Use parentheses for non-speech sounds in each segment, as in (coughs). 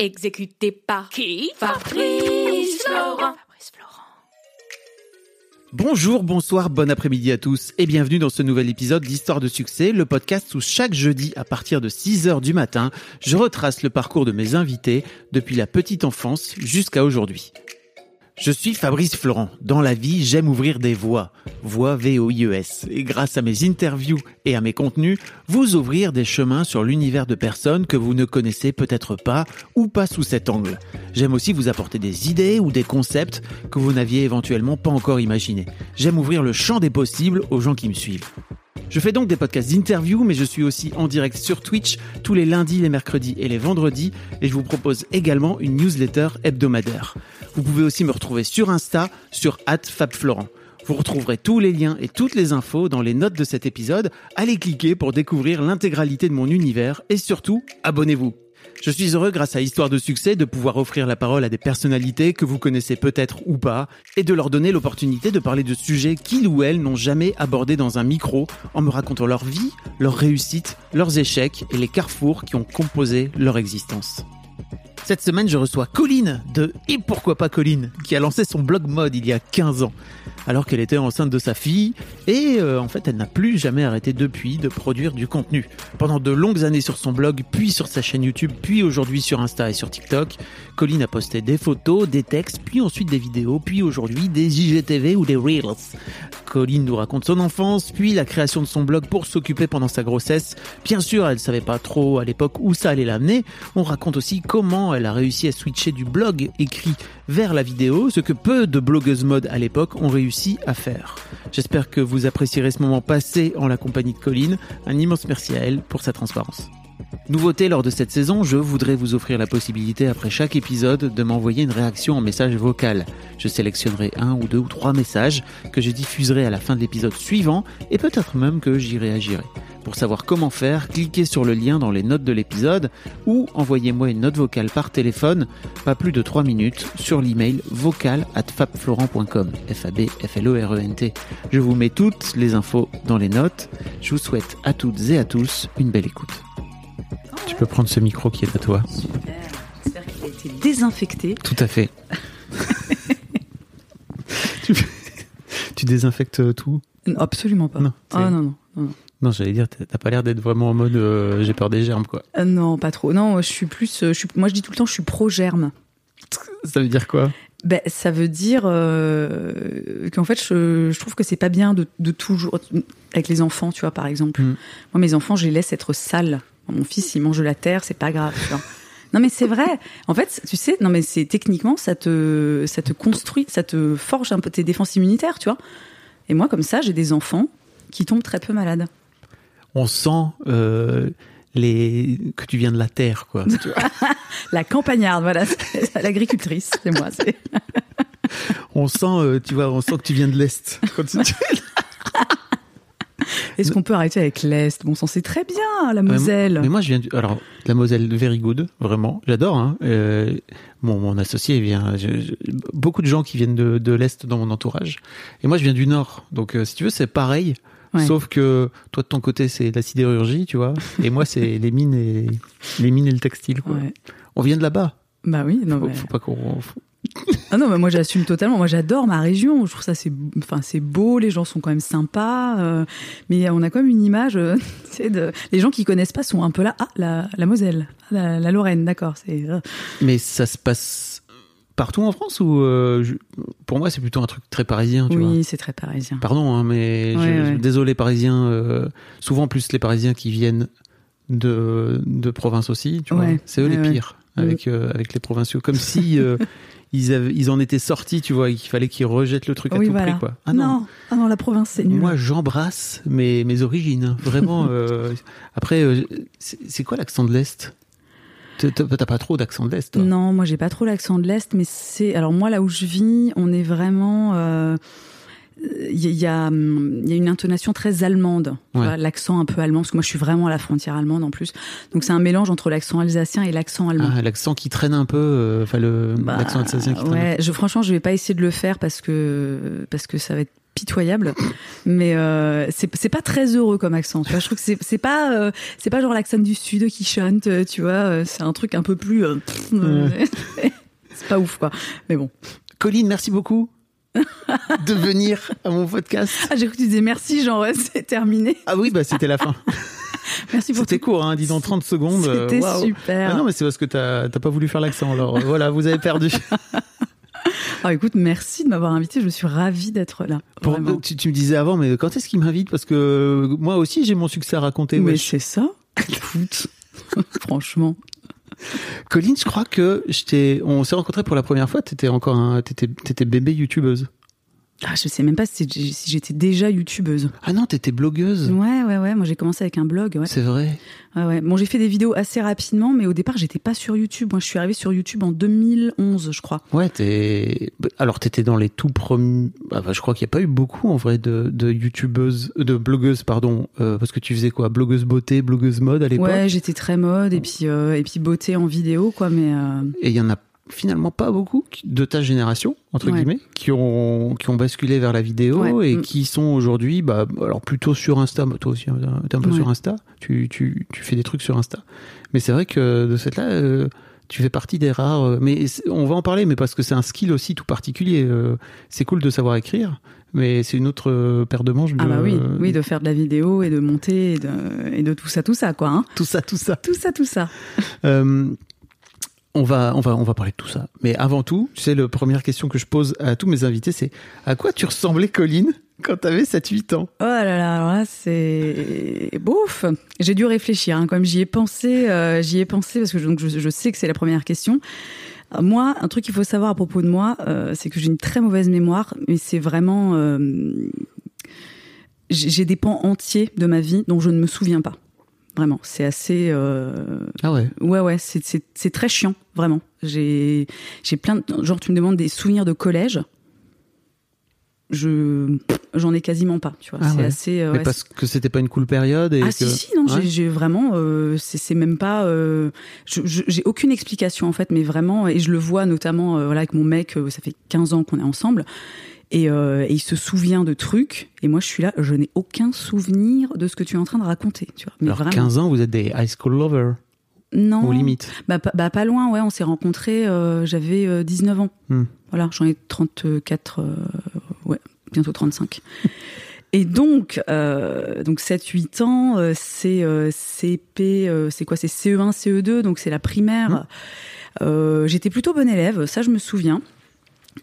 Exécuté par qui? Fabrice Florent. Bonjour, bonsoir, bon après-midi à tous et bienvenue dans ce nouvel épisode d'Histoire de succès, le podcast où chaque jeudi à partir de 6h du matin, je retrace le parcours de mes invités depuis la petite enfance jusqu'à aujourd'hui. Je suis Fabrice Florent. Dans la vie, j'aime ouvrir des voies. Voix V-O-I-E-S. Et grâce à mes interviews et à mes contenus, vous ouvrir des chemins sur l'univers de personnes que vous ne connaissez peut-être pas ou pas sous cet angle. J'aime aussi vous apporter des idées ou des concepts que vous n'aviez éventuellement pas encore imaginés. J'aime ouvrir le champ des possibles aux gens qui me suivent. Je fais donc des podcasts d'interview, mais je suis aussi en direct sur Twitch tous les lundis, les mercredis et les vendredis, et je vous propose également une newsletter hebdomadaire. Vous pouvez aussi me retrouver sur Insta, sur @fabflorent. Vous retrouverez tous les liens et toutes les infos dans les notes de cet épisode. Allez cliquer pour découvrir l'intégralité de mon univers et surtout, abonnez-vous. Je suis heureux grâce à Histoire de succès de pouvoir offrir la parole à des personnalités que vous connaissez peut-être ou pas et de leur donner l'opportunité de parler de sujets qu'ils ou elles n'ont jamais abordés dans un micro en me racontant leur vie, leurs réussites, leurs échecs et les carrefours qui ont composé leur existence. Cette semaine, je reçois Colline de Et pourquoi pas Colline, qui a lancé son blog mode il y a 15 ans, alors qu'elle était enceinte de sa fille, et euh, en fait, elle n'a plus jamais arrêté depuis de produire du contenu. Pendant de longues années sur son blog, puis sur sa chaîne YouTube, puis aujourd'hui sur Insta et sur TikTok, Colline a posté des photos, des textes, puis ensuite des vidéos, puis aujourd'hui des IGTV ou des Reels. Colline nous raconte son enfance, puis la création de son blog pour s'occuper pendant sa grossesse. Bien sûr, elle savait pas trop à l'époque où ça allait l'amener. On raconte aussi comment elle a réussi à switcher du blog écrit vers la vidéo, ce que peu de blogueuses mode à l'époque ont réussi à faire. J'espère que vous apprécierez ce moment passé en la compagnie de Colline. Un immense merci à elle pour sa transparence. Nouveauté lors de cette saison, je voudrais vous offrir la possibilité après chaque épisode de m'envoyer une réaction en message vocal. Je sélectionnerai un ou deux ou trois messages que je diffuserai à la fin de l'épisode suivant et peut-être même que j'y réagirai. Pour savoir comment faire, cliquez sur le lien dans les notes de l'épisode ou envoyez-moi une note vocale par téléphone, pas plus de 3 minutes, sur l'email vocal at fabflorent.com. F-A-B-F-L-O-R-E-N-T. Je vous mets toutes les infos dans les notes. Je vous souhaite à toutes et à tous une belle écoute. Tu peux prendre ce micro qui est à toi. Super. J'espère qu'il a été désinfecté. Tout à fait. (laughs) tu, tu désinfectes tout? Absolument pas. Non, Ah non, non. non, non. Non, j'allais dire, t'as pas l'air d'être vraiment en mode euh, j'ai peur des germes, quoi. Euh, non, pas trop. Non, je suis plus. euh, Je suis, moi, je dis tout le temps, je suis pro-germe. (laughs) Ça veut dire quoi? Ben, ça veut dire euh, qu'en fait, je, je trouve que c'est pas bien de, de toujours. Avec les enfants, tu vois, par exemple. Mm. Moi, mes enfants, je les laisse être sales. Mon fils, il mange de la terre, c'est pas grave. tu vois. Non mais c'est vrai. En fait, tu sais, non mais c'est techniquement ça te ça te construit, ça te forge un peu tes défenses immunitaires, tu vois. Et moi comme ça, j'ai des enfants qui tombent très peu malades. On sent euh, les que tu viens de la terre, quoi. (laughs) Tu vois. La campagnarde, voilà, l'agricultrice, c'est moi. on sent, euh, tu vois, on sent que tu viens de l'est. (laughs) (laughs) Est-ce qu'on peut arrêter avec l'Est? Bon sang, c'est très bien, la Ouais, Moselle. Mais moi, je viens du... Alors, la Moselle, very good, vraiment. J'adore. Hein. Euh, mon, mon associé vient... je- je- beaucoup de gens qui viennent de, de l'Est dans mon entourage. Et moi, je viens du Nord. Donc, euh, si tu veux, c'est pareil. Ouais. Sauf que toi, de ton côté, c'est la sidérurgie, tu vois. Et moi, c'est les mines et les mines et le textile. Quoi. Ouais. On vient de là-bas. Bah oui, non, Faut, mais... faut pas qu'on... faut- Ah non, mais moi j'assume totalement. Moi j'adore ma région. Je trouve ça c'est, enfin c'est beau. Les gens sont quand même sympas. euh, mais on a quand même une image. euh, (laughs) de... Les gens qui connaissent pas sont un peu là. Ah, la, la Moselle, Ah, la, la Lorraine, d'accord. C'est. euh, Mais ça se passe partout en France ou euh, je- pour moi c'est plutôt un truc très parisien tu Oui, c'est très parisien. pardon hein, mais Ouais, je- ouais. désolé parisiens souvent plus les parisiens qui viennent de, de province aussi tu vois Ouais, c'est eux les pires avec euh, avec les provinciaux comme si euh, (laughs) ils, avaient- ils en étaient sortis, tu vois, et qu'il fallait qu'ils rejettent le truc à oui, tout voilà. prix, quoi. Ah non. ah non, la province, c'est nul. Moi, j'embrasse mes, mes origines. hein. Vraiment. (laughs) euh, Après, euh, c'est quoi l'accent de l'Est? T'as pas trop d'accent de l'Est, Non, moi j'ai pas trop l'accent de l'est, mais c'est alors moi là où je vis, on est vraiment. euh, Il y, y a hum, y a une intonation très allemande, Ouais. l'accent un peu allemand, parce que moi je suis vraiment à la frontière allemande en plus. Donc c'est un mélange entre l'accent alsacien et l'accent allemand. Ah, l'accent qui traîne un peu, euh, enfin le Bah, l'accent alsacien qui traîne. Ouais, je, franchement, je vais pas essayer de le faire parce que parce que ça va être pitoyable. Mais euh, c'est pas très heureux comme accent. Tu vois, je trouve que c'est pas euh, c'est pas genre l'accent du sud qui chante. euh, Tu vois, euh, c'est un truc un peu plus. euh, euh, (laughs) c'est pas ouf quoi. Mais bon. Colline, merci beaucoup (laughs) de venir à mon podcast. Ah, j'ai cru que tu disais merci, genre c'est terminé. Ah oui, bah c'était la fin. (laughs) Merci pour C'était court, hein, dis dans 30 secondes. euh, C'était super. Ah non, mais c'est parce que t'as pas voulu faire l'accent. Alors euh, voilà, vous avez perdu. (laughs) Ah, écoute, merci de m'avoir invité. Je suis ravie d'être là. Pour- tu, tu me disais avant, mais quand est-ce qu'il m'invite? Parce que moi aussi, j'ai mon succès à raconter. Mais c'est ça. Écoute, franchement. Colline, je crois que je on s'est rencontrés pour la première fois. T'étais encore un, t'étais, t'étais bébé youtubeuse. Ah, je sais même pas si, j'étais déjà youtubeuse. Ah non, t'étais blogueuse. Ouais, ouais, ouais. Moi, j'ai commencé avec un blog. Ouais. C'est vrai. Ouais, ouais. Bon, j'ai fait des vidéos assez rapidement, mais au départ, j'étais pas sur YouTube. Moi, je suis arrivée sur YouTube en 2011, je crois. Ouais, t'es. Alors, t'étais dans les tout premiers. Ah bah, je crois qu'il n'y a pas eu beaucoup en vrai de, de youtubeuses, de blogueuses, pardon, euh, parce que tu faisais quoi, blogueuse beauté, blogueuse mode à l'époque? Ouais, j'étais très mode et puis euh, et puis beauté en vidéo, quoi. Mais euh, Et il y en a finalement pas beaucoup de ta génération entre Ouais. guillemets qui ont qui ont basculé vers la vidéo Ouais. et Mm. qui sont aujourd'hui bah alors plutôt sur Insta Bah, toi aussi hein, t'es un peu Ouais. sur Insta tu, tu tu fais des trucs sur Insta mais c'est vrai que de cette là euh, tu fais partie des rares euh, mais on va en parler mais parce que c'est un skill aussi tout particulier euh, c'est cool de savoir écrire mais c'est une autre euh, paire de manches de ah bah oui, oui, de faire de la vidéo et de monter et de, et de tout ça, tout ça, quoi. Hein. tout ça tout ça Tout ça, tout ça. On va, on va, on va parler de tout ça. Mais avant tout, sais, la première question que je pose à tous mes invités, c'est à quoi tu ressemblais, Colline, quand t'avais 7-8 ans? Oh là là, là, c'est bouf. J'ai dû réfléchir, hein, comme j'y ai pensé, euh, j'y ai pensé parce que je, donc je, sais que c'est la première question. Euh, Moi, un truc qu'il faut savoir à propos de moi, euh, c'est que j'ai une très mauvaise mémoire, mais c'est vraiment j'ai des pans entiers de ma vie dont je ne me souviens pas. Vraiment, c'est assez. euh, Ah ouais. Ouais, ouais, c'est- c'est c'est très chiant, vraiment. J'ai j'ai plein de. Genre, tu me demandes des souvenirs de collège. Je j'en ai quasiment pas, tu vois. Ah c'est ouais. assez. euh, Mais ouais, parce que c'était pas une cool période et ah que... si si non Ouais. j'ai- vraiment euh, c'est c'est même pas euh, j'ai aucune explication en fait mais vraiment et je le vois notamment euh, voilà avec mon mec euh, ça fait 15 ans qu'on est ensemble et, euh, et il se souvient de trucs et moi je suis là je n'ai aucun souvenir de ce que tu es en train de raconter tu vois mais Alors vraiment 15 ans, vous êtes des high school lovers, non ou limite. bah, pas- bah, pas loin ouais on s'est rencontrés euh, j'avais euh, 19 ans Hmm. voilà j'en ai 34 euh, ouais bientôt 35 (laughs) Et donc, euh, donc 7-8 ans, euh, c'est euh, CP, euh, c'est quoi C'est CE1, CE2, donc c'est la primaire. Mmh. Euh, J'étais plutôt bonne élève, ça je me souviens.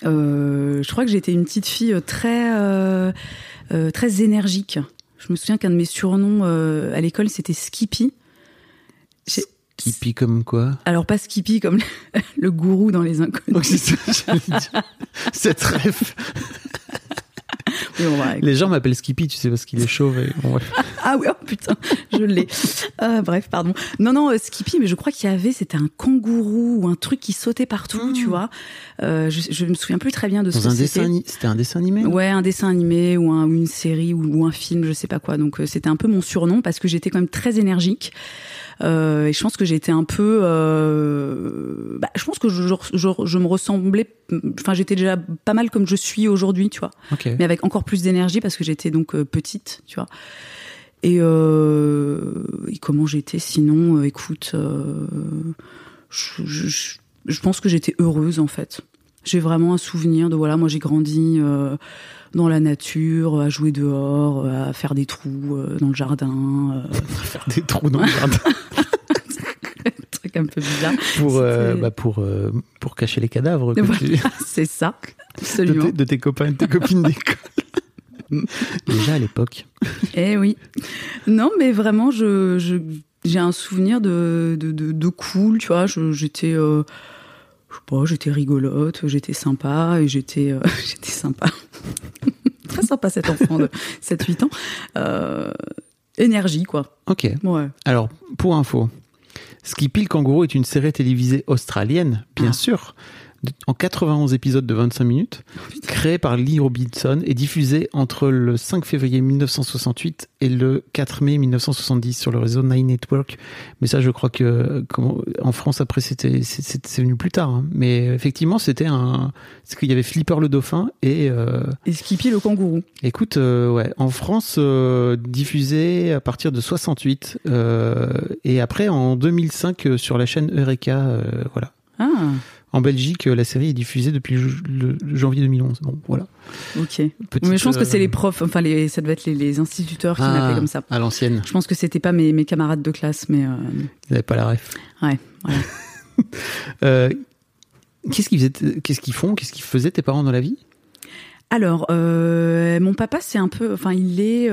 Euh, je crois que j'étais une petite fille très, euh, euh, très énergique. Je me souviens qu'un de mes surnoms euh, à l'école c'était Skippy. Pique comme quoi? Alors pas Skippy comme le, (laughs) le gourou dans les inconnus. Dire. Cette rêve. Oui, on va- Les gens m'appellent Skippy, tu sais, parce qu'il est chauve. Et... bon. Ah oui, oh putain, je l'ai. Euh, bref, pardon. Non, non, euh, Skippy, mais je crois qu'il y avait, c'était un kangourou ou un truc qui sautait partout, tu vois. Euh, je, je me souviens plus très bien de ce. Dans que un dessin, c'était. un dessin animé Ouais, un dessin animé ou, un, ou une série ou, ou un film, je sais pas quoi. Donc euh, c'était un peu mon surnom parce que j'étais quand même très énergique. Euh, et je pense que j'étais un peu, euh, bah, je pense que je, je, je, je me ressemblais, enfin j'étais déjà pas mal comme je suis aujourd'hui, tu vois Ok. mais avec encore plus d'énergie parce que j'étais donc euh, petite, tu vois. Et, euh, et comment j'étais sinon euh, Écoute, euh, je, je- je- je pense que j'étais heureuse en fait. J'ai vraiment un souvenir de voilà, moi j'ai grandi euh, dans la nature, à jouer dehors, à faire des trous euh, dans le jardin, euh, (laughs) Faire des trous dans le jardin (laughs) un truc un peu bizarre. pour, bah, pour, pour cacher les cadavres Voilà, tu- (laughs) c'est ça, de, absolument. tes, de tes copains et de tes copines d'école. (laughs) Déjà à l'époque. Eh oui. Non, mais vraiment, je, je- j'ai un souvenir de, de, de, de cool, tu vois. Je- J'étais, euh, je sais pas, j'étais rigolote, j'étais sympa et j'étais euh, (laughs) j'étais sympa. (laughs) Très sympa cet enfant de 7-8 ans. Euh, énergie, quoi. Ok. Ouais. Alors, pour info, Skippy le kangourou est une série télévisée australienne, bien Ah. sûr, en 91 épisodes de 25 minutes, créée par Lee Robinson et diffusée entre le 5 février 1968 et le 4 mai 1970 sur le réseau Nine Network. Mais ça, je crois que en France, après, c'était c'est- venu plus tard. hein. Mais effectivement, c'était un... C'est qu'il y avait Flipper le dauphin et... euh, Et Skippy le kangourou. Écoute, euh, ouais, en France, euh, diffusé à partir de 68 euh, et après en 2005 euh, sur la chaîne Eureka, voilà. Ah, En Belgique, la série est diffusée depuis le, janvier 2011. Bon, voilà. ok. Petite, Mais je pense que c'est euh, les profs, enfin les, ça devait être les, les instituteurs qui ah, m'appelaient comme ça. À l'ancienne, Je pense que c'était pas mes, mes camarades de classe, mais euh, ils n'avaient pas la ref. ouais, voilà. (laughs) Euh, qu'est-ce qu'ils faisaient, qu'est-ce qu'ils font, qu'est-ce qu'ils faisaient tes parents dans la vie? Alors, euh, mon papa, c'est un peu, enfin, il est,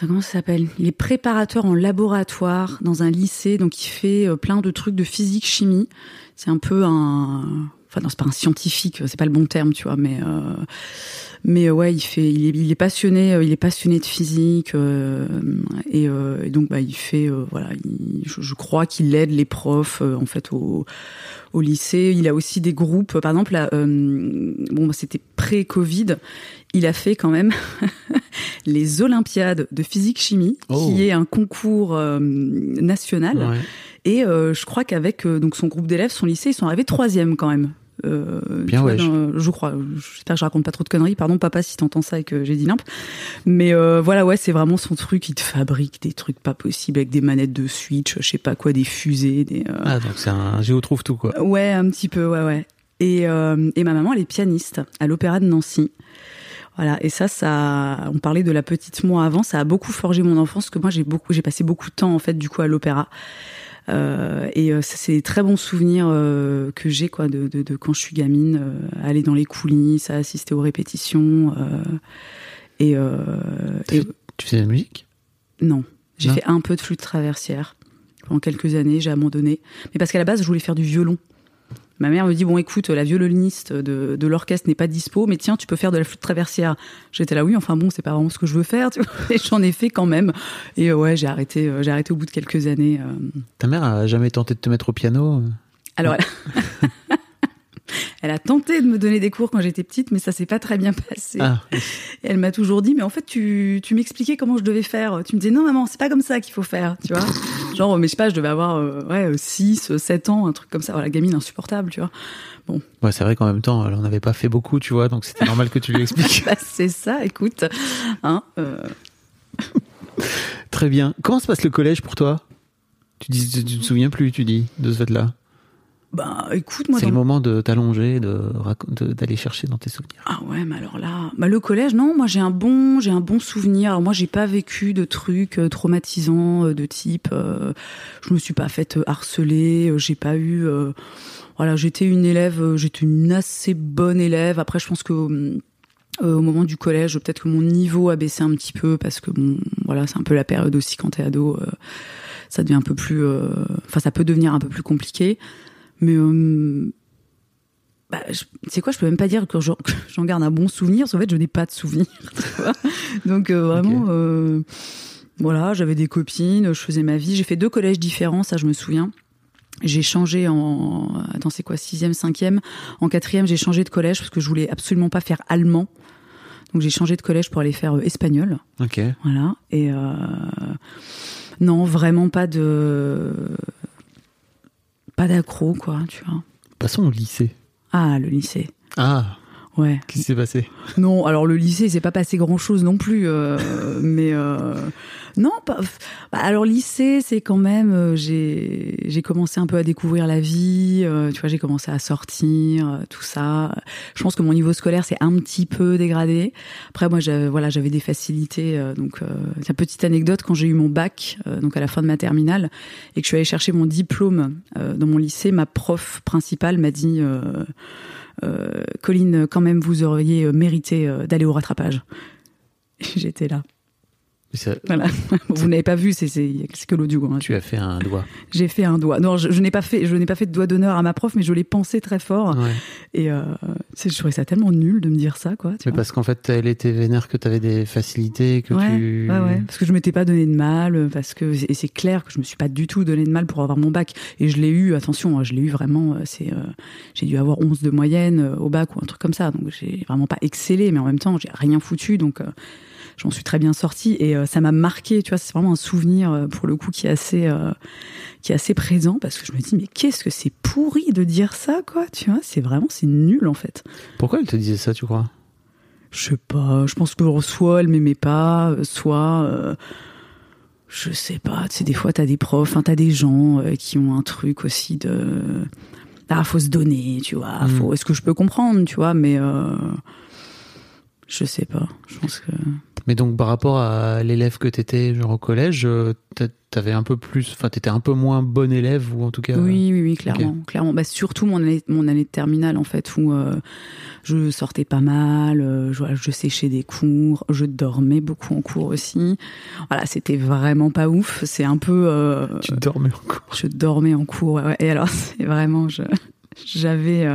comment ça s'appelle? Il est préparateur en laboratoire dans un lycée, donc il fait euh, plein de trucs de physique, chimie. C'est un peu un, enfin, non, c'est pas un scientifique, c'est pas le bon terme, tu vois, mais, euh, mais ouais, il fait, il est, passionné, euh, il est passionné de physique, euh, et, donc bah, il fait, voilà, il- je, crois qu'il aide les profs en fait au, lycée. Il a aussi des groupes. Par exemple, bon, bah, c'était pré-Covid. Il a fait quand même (laughs) les Olympiades de physique-chimie, Oh. qui est un concours euh, national. Ouais. Et euh, je crois qu'avec euh, donc son groupe d'élèves, son lycée, ils sont arrivés troisième quand même. Euh, Bien, tu vois, ouais, dans- je crois. J'espère que je raconte pas trop de conneries. Pardon, papa, si t'entends ça et que j'ai dit nimp. Mais euh, voilà, ouais, c'est vraiment son truc. Il te fabrique des trucs pas possibles avec des manettes de Switch, je sais pas quoi, des fusées, des. euh, Ah, donc c'est un géo trouve tout quoi. Ouais, un petit peu, ouais, ouais. Et, et ma maman, elle est pianiste à l'Opéra de Nancy. Voilà, et ça, ça, on parlait de la petite moi avant, ça a beaucoup forgé mon enfance, parce que moi, j'ai beaucoup, j'ai passé beaucoup de temps, en fait, du coup, à l'opéra. Euh, et euh, ça, c'est des très bons souvenirs euh, que j'ai, quoi, de, de, de quand je suis gamine, euh, aller dans les coulisses, assister aux répétitions. Euh, et, euh, et Tu fais de la musique? Non, j'ai Non. fait un peu de flûte traversière pendant quelques années, j'ai abandonné. Mais parce qu'à la base, je voulais faire du violon. Ma mère me dit bon écoute la violoniste de, de l'orchestre n'est pas dispo mais tiens tu peux faire de la flûte traversière. J'étais là oui enfin bon c'est pas vraiment ce que je veux faire tu vois. Et j'en ai fait quand même. Et euh, ouais j'ai arrêté euh, j'ai arrêté au bout de quelques années euh. Ta mère a jamais tenté de te mettre au piano alors elle... (laughs) elle a tenté de me donner des cours quand j'étais petite mais ça s'est pas très bien passé Ah, Et elle m'a toujours dit, mais en fait, tu, tu m'expliquais comment je devais faire. Tu me disais, non, maman, c'est pas comme ça qu'il faut faire, tu vois. (laughs) Genre, mais je sais pas, je devais avoir, euh, ouais, 6, 7 ans, un truc comme ça. Voilà, gamine insupportable, tu vois. ouais, c'est vrai qu'en même temps, elle en avait pas fait beaucoup, tu vois, donc c'était normal que tu lui expliques. (laughs) Bah, c'est ça, écoute. Hein, euh, (laughs) Très bien. Comment se passe le collège pour toi? Tu, dis, tu, tu te souviens plus, tu dis, de ce fait-là? Bah, écoute, moi, C'est dans- le moment de t'allonger, d'aller chercher dans tes souvenirs. Ah ouais, mais alors là, bah le collège, non, moi j'ai un bon, j'ai un bon souvenir. Alors moi, j'ai pas vécu de trucs euh, traumatisants euh, de type, euh, je me suis pas faite euh, harceler, j'ai pas eu, euh, voilà, j'étais une élève, j'étais une assez bonne élève. Après, je pense que euh, au moment du collège, peut-être que mon niveau a baissé un petit peu parce que bon, voilà, c'est un peu la période aussi quand t'es ado, euh, ça devient un peu plus, euh, enfin, ça peut devenir un peu plus compliqué. Mais euh, bah, sais quoi, je peux même pas dire (laughs) que j'en garde un bon souvenir, parce qu'en fait, je n'ai pas de souvenir. (laughs) Donc euh, vraiment, euh, voilà, j'avais des copines, je faisais ma vie. J'ai fait deux collèges différents, ça je me souviens. J'ai changé en, attends, c'est quoi, sixième, cinquième? En quatrième, j'ai changé de collège parce que je voulais absolument pas faire allemand. Donc j'ai changé de collège pour aller faire espagnol. Ok. Voilà. Et euh, non, vraiment pas de pas d'accro, quoi, tu vois. Passons au lycée. Ah, le lycée. Ah, Ouais. qu'est-ce qui s'est passé? Non, alors le lycée, il s'est pas passé grand chose non plus, euh, mais euh, non, pas. bah, alors lycée, c'est quand même, euh, j'ai commencé un peu à découvrir la vie, euh, tu vois, j'ai commencé à sortir, euh, tout ça. Je pense que mon niveau scolaire s'est un petit peu dégradé. Après, moi, j'avais voilà, j'avais des facilités. euh, donc, euh, tiens, petite anecdote, quand j'ai eu mon bac, euh, donc à la fin de ma terminale, et que je suis allée chercher mon diplôme euh, dans mon lycée, ma prof principale m'a dit. Euh, euh, Colline, quand même, vous auriez euh, mérité euh, d'aller au rattrapage. J'étais là. Ça- Voilà. (laughs) Vous n'avez pas vu, c'est que l'audio. hein. Tu as fait un doigt. J'ai fait un doigt. Non, je, je n'ai pas fait, je n'ai pas fait de doigt d'honneur à ma prof, mais je l'ai pensé très fort. Ouais. Et euh, je trouvais ça tellement nul de me dire ça, quoi. Tu Mais vois. parce qu'en fait, elle était vénère que tu avais des facilités, que ouais, tu. ouais, ouais. Parce que je m'étais pas donné de mal, parce que et c'est clair que je me suis pas du tout donné de mal pour avoir mon bac. Et je l'ai eu. Attention, hein, je l'ai eu vraiment. euh, C'est, euh, j'ai dû avoir 11 de moyenne euh, au bac ou un truc comme ça. Donc j'ai vraiment pas excellé, mais en même temps, j'ai rien foutu. Donc euh, j'en suis très bien sortie et euh, ça m'a marqué. Tu vois, c'est vraiment un souvenir euh, pour le coup qui est assez, euh, qui est assez présent parce que je me dis mais qu'est-ce que c'est pourri de dire ça, quoi. Tu vois, c'est vraiment c'est nul en fait. Pourquoi elle te disait ça, tu crois? Je sais pas, je pense que soit elle m'aimait pas, soit euh, je sais pas, tu sais des fois t'as des profs, enfin t'as des gens euh, qui ont un truc aussi de ah faut se donner, tu vois, Mm. faut est-ce que je peux comprendre, tu vois, mais euh, je sais pas, je pense que Mais donc, par rapport à l'élève que t'étais, genre au collège, euh, t'a- t'avais un peu plus. Enfin, t'étais un peu moins bon élève, ou en tout cas. oui oui oui clairement, clairement, bah surtout mon année mon année de terminale en fait où euh, je sortais pas mal, euh, je, séchais des cours, je dormais beaucoup en cours aussi. Voilà, c'était vraiment pas ouf, c'est un peu euh, Tu dormais encore. je dormais en cours. ouais, ouais. Et alors, (laughs) c'est vraiment, je, j'avais,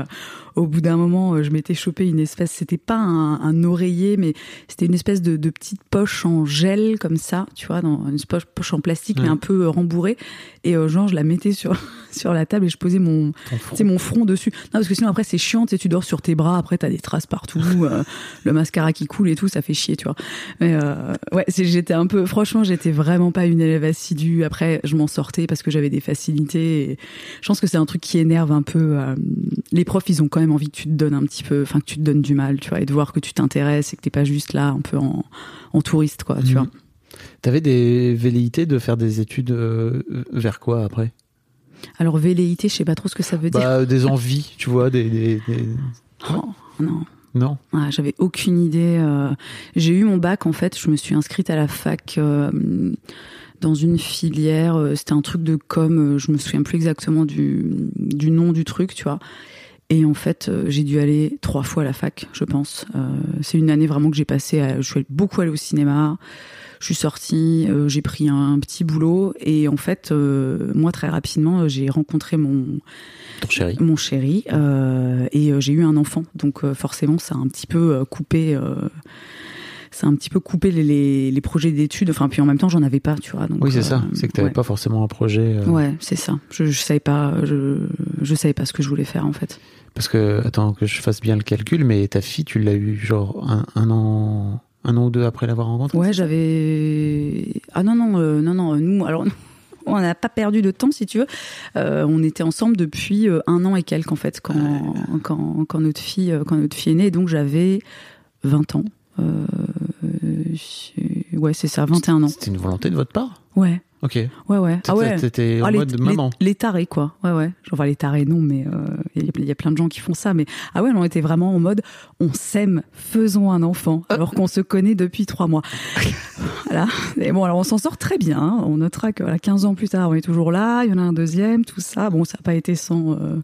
au bout d'un moment, euh, je m'étais chopé une espèce, c'était pas un, un oreiller, mais c'était une espèce de, de petite poche en gel comme ça, tu vois, dans une poche, poche en plastique, mais un peu euh, rembourrée. Et euh, genre, je la mettais sur (laughs) sur la table et je posais mon, front. mon front dessus. Non, parce que sinon après c'est chiant, tu sais, tu dors sur tes bras, après t'as des traces partout, (laughs) euh, le mascara qui coule et tout, ça fait chier, tu vois. Mais euh, ouais, j'étais un peu, franchement, j'étais vraiment pas une élève assidue. Après, je m'en sortais parce que j'avais des facilités. Et je pense que c'est un truc qui énerve un peu. les profs, ils ont quand même envie que tu te donnes un petit peu, enfin que tu te donnes du mal, tu vois, et de voir que tu t'intéresses et que t'es pas juste là un peu en, en touriste, quoi, tu Mhm. vois. T'avais des velléités de faire des études euh, vers quoi après? Alors velléité, je sais pas trop ce que ça veut dire. Bah, des envies, tu vois, des. des- des- Oh, non. Non? Ah, J'avais aucune idée. euh. J'ai eu mon bac en fait. Je me suis inscrite à la fac euh, dans une filière. C'était un truc de com. Je me souviens plus exactement du, du nom du truc, tu vois. Et en fait, euh, j'ai dû aller trois fois à la fac, je pense. Euh, C'est une année vraiment que j'ai passé. À, je suis beaucoup allée au cinéma. Je suis sortie, euh, j'ai pris un, petit boulot et en fait, euh, moi très rapidement, j'ai rencontré mon Ton chéri mon chéri et j'ai eu un enfant donc forcément ça a un petit peu coupé ça a un petit peu coupé les, les, les projets d'études enfin puis en même temps j'en avais pas tu vois donc, Oui, c'est ça. C'est que t'avais ouais. pas forcément un projet. ouais c'est ça je, je savais pas je, je savais pas ce que je voulais faire en fait Parce que, attends, que je fasse bien le calcul, mais ta fille, tu l'as eu genre un, un an. Un an ou deux après l'avoir rencontrée ouais j'avais ah non non euh, non non nous alors (laughs) on n'a pas perdu de temps si tu veux. Euh, on était ensemble depuis euh, un an et quelques en fait quand quand, quand notre fille euh, quand notre fille est née. Donc j'avais 20 ans. Ouais c'est ça 21 ans. C'était une volonté de votre part? Ouais Ok. ouais ouais. Ah ouais. T'étais en Ah, mode les- maman. les tarés quoi. Ouais ouais. Genre, enfin les tarés non mais euh, il y, a- il y a plein de gens qui font ça mais ah ouais on était vraiment en mode on s'aime faisons un enfant alors qu'on se connaît depuis trois mois. (laughs) Voilà. Et bon alors on s'en sort très bien hein. on notera que voilà, 15 ans plus tard on est toujours là. Il y en a un deuxième tout ça. Bon ça n'a pas été sans euh,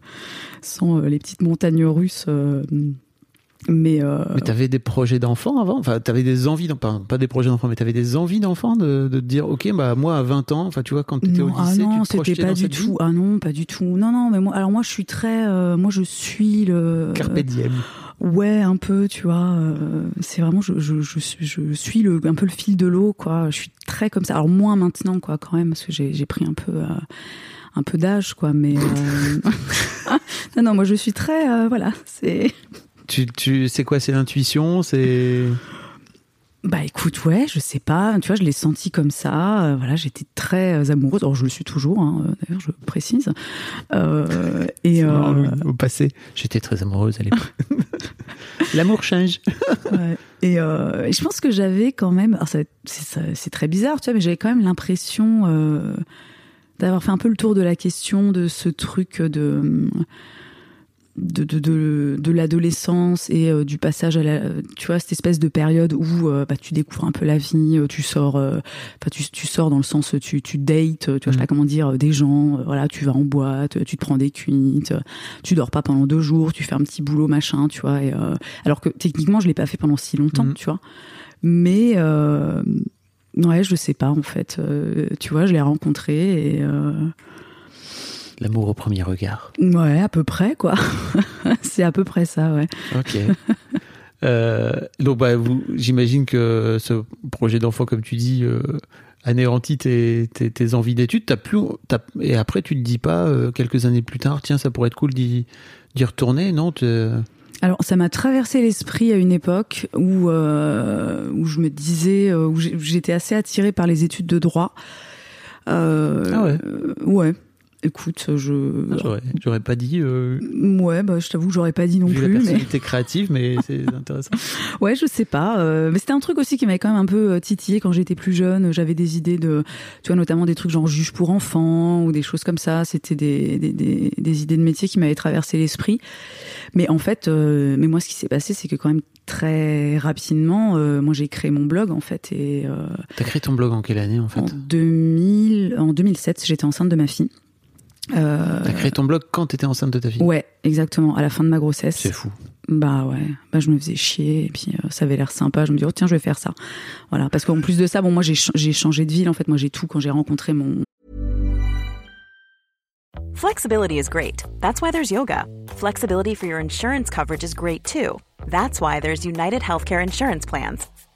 sans euh, les petites montagnes russes euh, mais, euh, Mais t'avais des projets d'enfant avant? Enfin, t'avais des envies d'enfant, pas des projets d'enfant, mais t'avais des envies d'enfant de, de te dire, ok, bah moi à 20 ans, enfin tu vois, quand t'étais au ah lycée, non, tu te projetais c'était pas dans du cette tout. Ah non, pas du tout. Non, non, mais moi, alors moi, je suis très, euh, moi, je suis le. Carpe diem. Ouais, un peu, tu vois. euh, c'est vraiment, je, je, je, suis- je suis le, un peu le fil de l'eau, quoi. Je suis très comme ça. Alors moins maintenant, quoi, quand même, parce que j'ai, j'ai pris un peu, euh, un peu d'âge, quoi. Mais euh, (laughs) non, non, moi, je suis très, euh, voilà. C'est, Tu, tu, c'est quoi, c'est l'intuition, c'est. bah, écoute, ouais, je sais pas. Tu vois, je l'ai senti comme ça. euh, voilà, j'étais très euh, amoureuse. Alors, je le suis toujours. Hein, euh, D'ailleurs, je précise. Euh, et euh, Au passé, j'étais très amoureuse à l'époque. (laughs) L'amour change. Ouais. Et, je pense que j'avais quand même, alors c'est très bizarre, tu vois, mais j'avais quand même l'impression d'avoir fait un peu le tour de la question de ce truc de de, de, de, de l'adolescence et euh, du passage à la, tu vois, cette espèce de période où euh, bah, tu découvres un peu la vie, euh, tu sors, euh, tu, tu sors dans le sens tu, tu dates, tu vois, je sais pas comment dire, des gens, voilà, tu vas en boîte, tu te prends des cuites, tu dors pas pendant deux jours, tu fais un petit boulot machin, tu vois, et, alors que techniquement je l'ai pas fait pendant si longtemps, Mhm. tu vois, mais Ouais, je sais pas en fait. Tu vois, je l'ai rencontré et. Euh, L'amour au premier regard. Ouais, à peu près quoi. (laughs) c'est à peu près ça, ouais. Ok. Euh, donc, bah, j'imagine que ce projet d'enfant, comme tu dis, euh, anéantit tes, tes, tes envies d'études. T'as plus, et après, tu te dis pas euh, quelques années plus tard, tiens, ça pourrait être cool d'y, retourner, non te- Alors, ça m'a traversé l'esprit à une époque où euh, où je me disais, euh, où j'étais assez attirée par les études de droit. Euh, Ah ouais. euh, ouais. Écoute, je. J'aurais, j'aurais pas dit. Euh, Ouais, bah, je t'avoue que j'aurais pas dit non vu la plus, mais personnalité créative, mais (laughs) c'est intéressant. ouais, je sais pas. euh, mais c'était un truc aussi qui m'avait quand même un peu euh, titillé quand j'étais plus jeune. J'avais des idées de, tu vois, notamment des trucs genre juge pour enfants ou des choses comme ça. C'était des, des, des, des idées de métier qui m'avaient traversé l'esprit. Mais en fait, euh, mais moi, ce qui s'est passé, c'est que quand même très rapidement, euh, moi, j'ai créé mon blog en fait et euh, T'as créé ton blog en quelle année, en en fait 2000, en 2007, j'étais enceinte de ma fille. Euh, T'as créé ton blog quand t'étais enceinte de ta fille? Ouais, exactement, à la fin de ma grossesse. C'est fou. Bah ouais, bah je me faisais chier et puis euh, ça avait l'air sympa. Je me dis oh tiens je vais faire ça, voilà parce qu'en plus de ça bon moi j'ai ch- j'ai changé de ville en fait moi j'ai tout quand j'ai rencontré mon Flexibility is great. That's why there's yoga. Flexibility for your insurance coverage is great too. That's why there's United Healthcare Insurance Plans.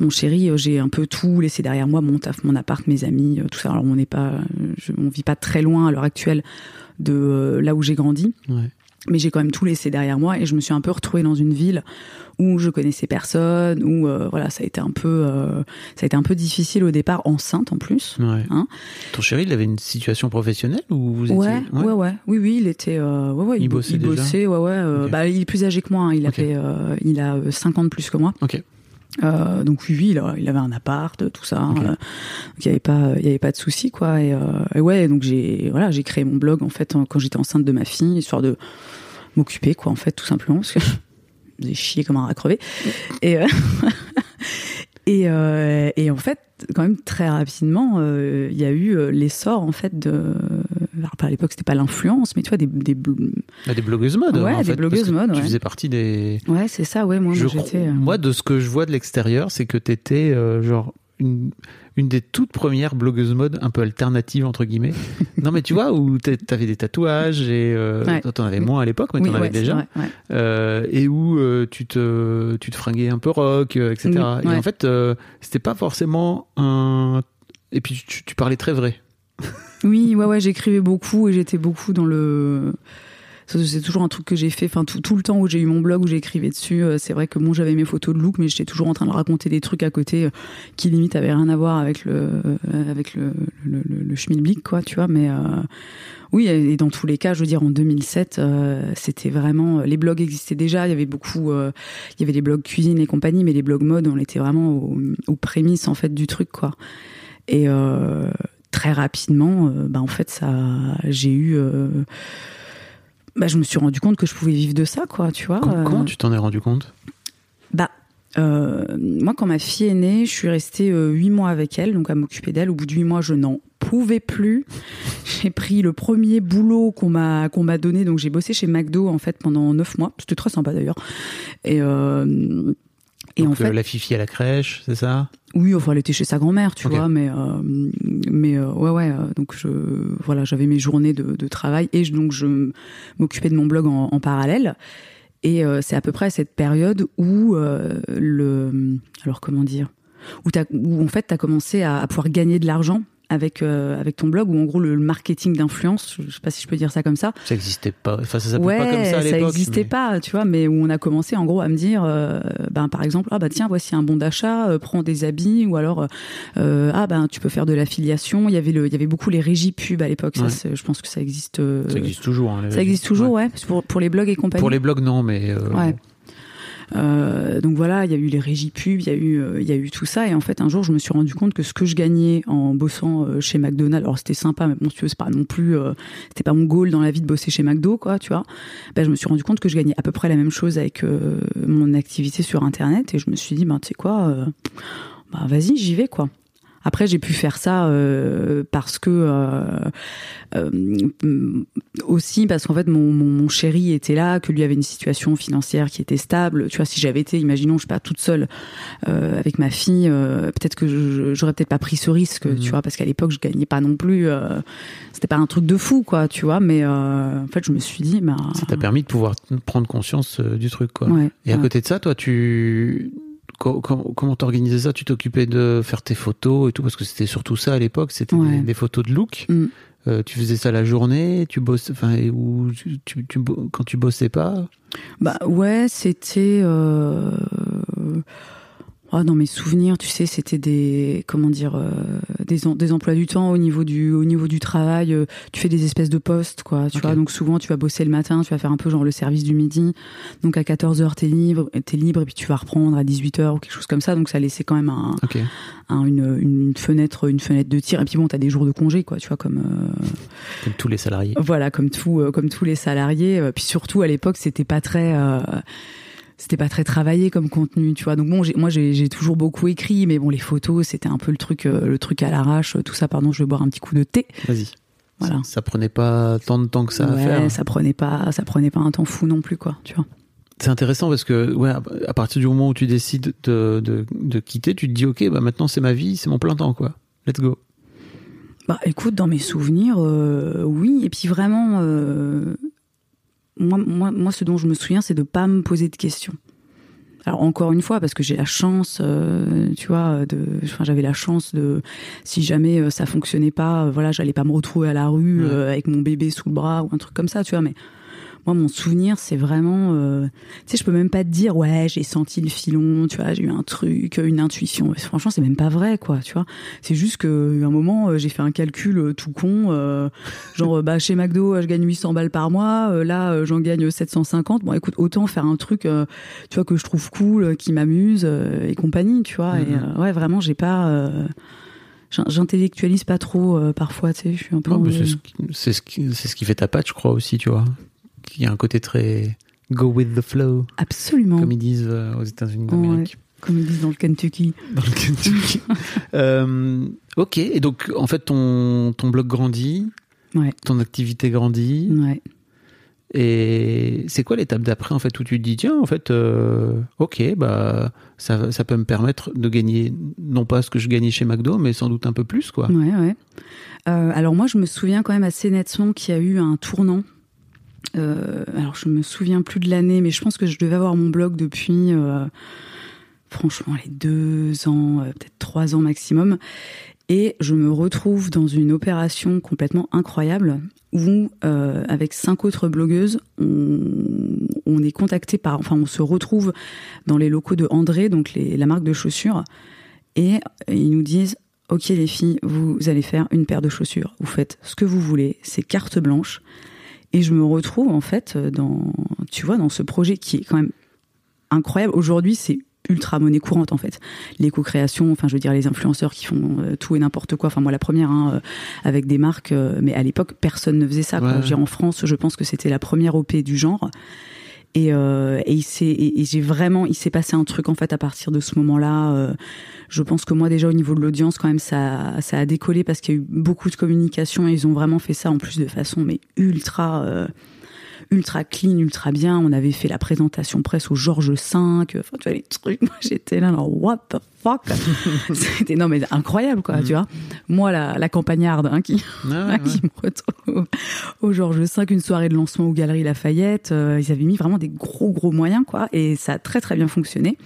mon chéri euh, j'ai un peu tout laissé derrière moi mon taf mon appart mes amis euh, tout ça alors on n'est pas euh, je, on vit pas très loin à l'heure actuelle de là où j'ai grandi Ouais. mais j'ai quand même tout laissé derrière moi et je me suis un peu retrouvée dans une ville où je connaissais personne où euh, voilà ça a été un peu euh, ça a été un peu difficile au départ enceinte en plus Ouais. Hein Ton chéri, il avait une situation professionnelle ou vous étiez Ouais, ouais, ouais, oui, oui, il était, euh, ouais, ouais, Il bo- bossait il déjà bossait, ouais, ouais. Ok. Bah, il est plus âgé que moi, hein, il Ok. avait, il a euh, 5 ans de plus que moi. Ok. Euh, donc oui, oui, il, avait un appart, tout ça. Euh, donc il y avait pas, il y avait pas de souci, quoi. Et, euh, et ouais, donc j'ai, voilà, j'ai créé mon blog en fait en- quand j'étais enceinte de ma fille, histoire de m'occuper, quoi, en fait, tout simplement, parce que (laughs) j'ai chié comme un rat crevé. Et (laughs) et, et en fait, quand même très rapidement, il y a eu l'essor en fait de. Alors, à l'époque, c'était pas l'influence, mais tu vois des, des des blogueuses mode. Ouais, en des fait, blogueuses mode, Tu ouais. faisais partie des. Ouais, c'est ça, ouais, moi, j'étais. euh, Moi, de ce que je vois de l'extérieur, c'est que t'étais euh, genre une, une des toutes premières blogueuses mode un peu alternatives entre guillemets. (laughs) non, mais tu vois où t'avais des tatouages et euh, Ouais. t'en avais moins à l'époque, mais oui, t'en avais ouais, déjà. vrai, ouais. Euh, et où euh, tu te tu te fringuais un peu rock, etc. Oui, Et en fait, c'était pas forcément un. Et puis tu, tu parlais très vrai. Oui, ouais, ouais, j'écrivais beaucoup et j'étais beaucoup dans le. C'est toujours un truc que j'ai fait. Enfin, tout, le temps où j'ai eu mon blog où j'écrivais dessus, euh, c'est vrai que j'avais mes photos de look, mais j'étais toujours en train de raconter des trucs à côté euh, qui limite avaient rien à voir avec le euh, avec le le, schmilblick, quoi, tu vois. Mais oui, et dans tous les cas, je veux dire, en 2007, euh, c'était vraiment les blogs existaient déjà. Il y avait beaucoup, il y avait les blogs cuisine et compagnie, mais les blogs mode, on était vraiment aux, aux prémices en fait du truc, quoi. Et très rapidement, euh, bah en fait, ça, j'ai eu, euh, bah je me suis rendu compte que je pouvais vivre de ça, quoi, tu vois. Comment, euh, tu t'en es rendu compte? Bah, euh, moi, quand ma fille est née, je suis restée euh, huit mois avec elle, donc à m'occuper d'elle. Au bout de huit mois, je n'en pouvais plus. J'ai pris le premier boulot qu'on m'a qu'on m'a donné, donc j'ai bossé chez McDo en fait pendant neuf mois. C'était très sympa d'ailleurs. Et euh, et Donc, en fait, euh, la fifi à la crèche, c'est ça? Oui, enfin, elle était chez sa grand-mère, tu vois, mais euh, mais euh, ouais, ouais. Donc je voilà, j'avais mes journées de, de travail et je- donc je m'occupais de mon blog en, en parallèle. Et euh, c'est à peu près à cette période où le alors comment dire? Où, t'as- où en fait tu as commencé à, à pouvoir gagner de l'argent avec euh, avec ton blog ou en gros le, marketing d'influence, je sais pas si je peux dire ça comme ça. Ça existait pas. Enfin, ça s'appelait Ouais, pas comme ça à l'époque. existait mais- pas, tu vois, mais où on a commencé en gros à me dire, euh, ben par exemple, ah bah tiens, voici un bon d'achat, euh, prends des habits, ou alors euh, ah ben tu peux faire de l'affiliation. Il y avait le, il y avait beaucoup les régies pub à l'époque. Ça, Ouais. je pense que ça existe. Ça existe toujours. hein, ça existe toujours, Ouais. ouais, pour pour les blogs et compagnie. Pour les blogs, non, mais. Ouais. Euh, donc voilà, il y a eu les régies pubs, il y a eu, euh, il y a eu tout ça. Et en fait, un jour, je me suis rendu compte que ce que je gagnais en bossant euh, chez McDonald's, alors c'était sympa, mais bon, tu veux, c'est pas non plus, c'était pas mon goal dans la vie de bosser chez McDo, quoi, tu vois. Ben, je me suis rendu compte que je gagnais à peu près la même chose avec mon activité sur Internet, et je me suis dit, ben, tu sais quoi, bah vas-y, j'y vais, quoi. Après, j'ai pu faire ça euh, parce que euh, euh, aussi parce qu'en fait mon, mon, mon chéri était là, que lui avait une situation financière qui était stable. Tu vois, si j'avais été, imaginons, je sais pas, toute seule euh, avec ma fille, euh, peut-être que je- j'aurais peut-être pas pris ce risque, Mhm. tu vois, parce qu'à l'époque je gagnais pas non plus. euh, C'était pas un truc de fou, quoi, tu vois. Mais euh, en fait, je me suis dit, bah, Ça t'a permis de pouvoir prendre conscience du truc, quoi. ouais, Et à ouais. côté de ça, toi, tu comment t'organisais ça? Tu t'occupais de faire tes photos et tout parce que c'était surtout ça à l'époque, c'était Ouais. des, des photos de look. Mm. Euh, tu faisais ça la journée, tu bosses, enfin, ou tu, tu- tu bo- quand tu bossais pas? Bah ouais, c'était euh... ah, dans mes souvenirs, tu sais, c'était des comment dire euh, des des emplois du temps au niveau du au niveau du travail. euh, tu fais des espèces de postes, quoi. Tu vois, donc souvent tu vas bosser le matin, tu vas faire un peu genre le service du midi. Donc à 14 h t'es libre, t'es libre et puis tu vas reprendre à 18 h ou quelque chose comme ça. Donc ça laissait quand même un- une, une fenêtre une fenêtre de tir. Et puis bon, t'as des jours de congé, quoi. Tu vois comme euh, Comme tous les salariés. voilà, comme tout, euh, comme tous les salariés. Euh, Puis surtout à l'époque, c'était pas très, euh, c'était pas très travaillé comme contenu, tu vois. Donc bon, j'ai- moi j'ai toujours beaucoup écrit, mais bon, les photos, c'était un peu le truc, euh, le truc à l'arrache, tout ça. Pardon, je vais boire un petit coup de thé. Vas-y. Voilà. Ça, ça prenait pas tant de temps que ça à faire. ça prenait pas, ça prenait pas un temps fou non plus, quoi. Tu vois. C'est intéressant parce que ouais, à- à partir du moment où tu décides de, de, de quitter, tu te dis ok, bah maintenant c'est ma vie, c'est mon plein temps quoi. Let's go. Bah écoute, dans mes souvenirs, euh, oui. Et puis vraiment, euh, moi, moi, moi, ce dont je me souviens, c'est de pas me poser de questions. Alors encore une fois, parce que j'ai la chance, euh, tu vois, de, enfin j'avais la chance de, si jamais euh, ça fonctionnait pas, euh, voilà, j'allais pas me retrouver à la rue euh, avec mon bébé sous le bras ou un truc comme ça, tu vois. Mais moi, mon souvenir, c'est vraiment, euh, tu sais, je peux même pas te dire, ouais, j'ai senti le filon, tu vois, j'ai eu un truc, une intuition. Franchement, c'est même pas vrai, quoi, tu vois. C'est juste que un moment, euh, j'ai fait un calcul euh, tout con, euh, genre, euh, bah, chez McDo, euh, je gagne 800 balles par mois, euh, là, euh, j'en gagne 750. Bon, écoute, autant faire un truc, euh, tu vois, que je trouve cool, euh, qui m'amuse euh, et compagnie, tu vois. Et Mhm. euh, ouais, vraiment, j'ai pas. euh, j'in- J'intellectualise pas trop euh, parfois, tu sais, je suis un peu. Non, mais en- c'est ce, ce qui fait ta patte, je crois aussi, tu vois. Il y a un côté très go with the flow, Absolument, comme ils disent euh, aux États-Unis Ouais. d'Amérique. comme ils disent dans le Kentucky. (laughs) Dans le Kentucky. (laughs) Euh, ok, et donc en fait ton, ton blog grandit, Ouais, ton activité grandit, ouais. et c'est quoi l'étape d'après en fait où tu te dis tiens en fait euh, ok bah ça, ça peut me permettre de gagner non pas ce que je gagnais chez McDo mais sans doute un peu plus quoi. Ouais, ouais. Euh, alors moi, je me souviens quand même assez nettement qu'il y a eu un tournant. Euh, alors je me souviens plus de l'année, mais je pense que je devais avoir mon blog depuis, euh, franchement, les deux ans, euh, peut-être trois ans maximum. Et je me retrouve dans une opération complètement incroyable où, avec cinq autres blogueuses, on, est contacté par, enfin, on se retrouve dans les locaux de André, donc la marque de chaussures, et ils nous disent Ok les filles, vous allez faire une paire de chaussures. Vous faites ce que vous voulez, c'est carte blanche. Et je me retrouve en fait dans, tu vois, dans ce projet qui est quand même incroyable. Aujourd'hui, c'est ultra monnaie courante en fait. L'éco-création, enfin je veux dire les influenceurs qui font euh, tout et n'importe quoi. Enfin moi la première hein, euh, avec des marques, euh, mais à l'époque personne ne faisait ça. Ouais, en France, je pense que c'était la première OP du genre. Et, euh, et, il s'est- et, et j'ai vraiment, il s'est passé un truc en fait à partir de ce moment-là. euh, je pense que moi déjà au niveau de l'audience quand même ça, ça a décollé parce qu'il y a eu beaucoup de communication et ils ont vraiment fait ça en plus de façon mais ultra euh, ultra clean, ultra bien. On avait fait la présentation presse au Georges V. Enfin, tu vois, les trucs. (laughs) Moi, j'étais là, genre, what the fuck? (laughs) C'était, non, mais incroyable, quoi, tu vois. Moi, la, la campagnarde, hein, qui, Ah, ouais, (laughs) qui me retrouve au Georges V, une soirée de lancement aux Galeries Lafayette. Euh, ils avaient mis vraiment des gros, gros moyens, quoi. Et ça a très, très bien fonctionné.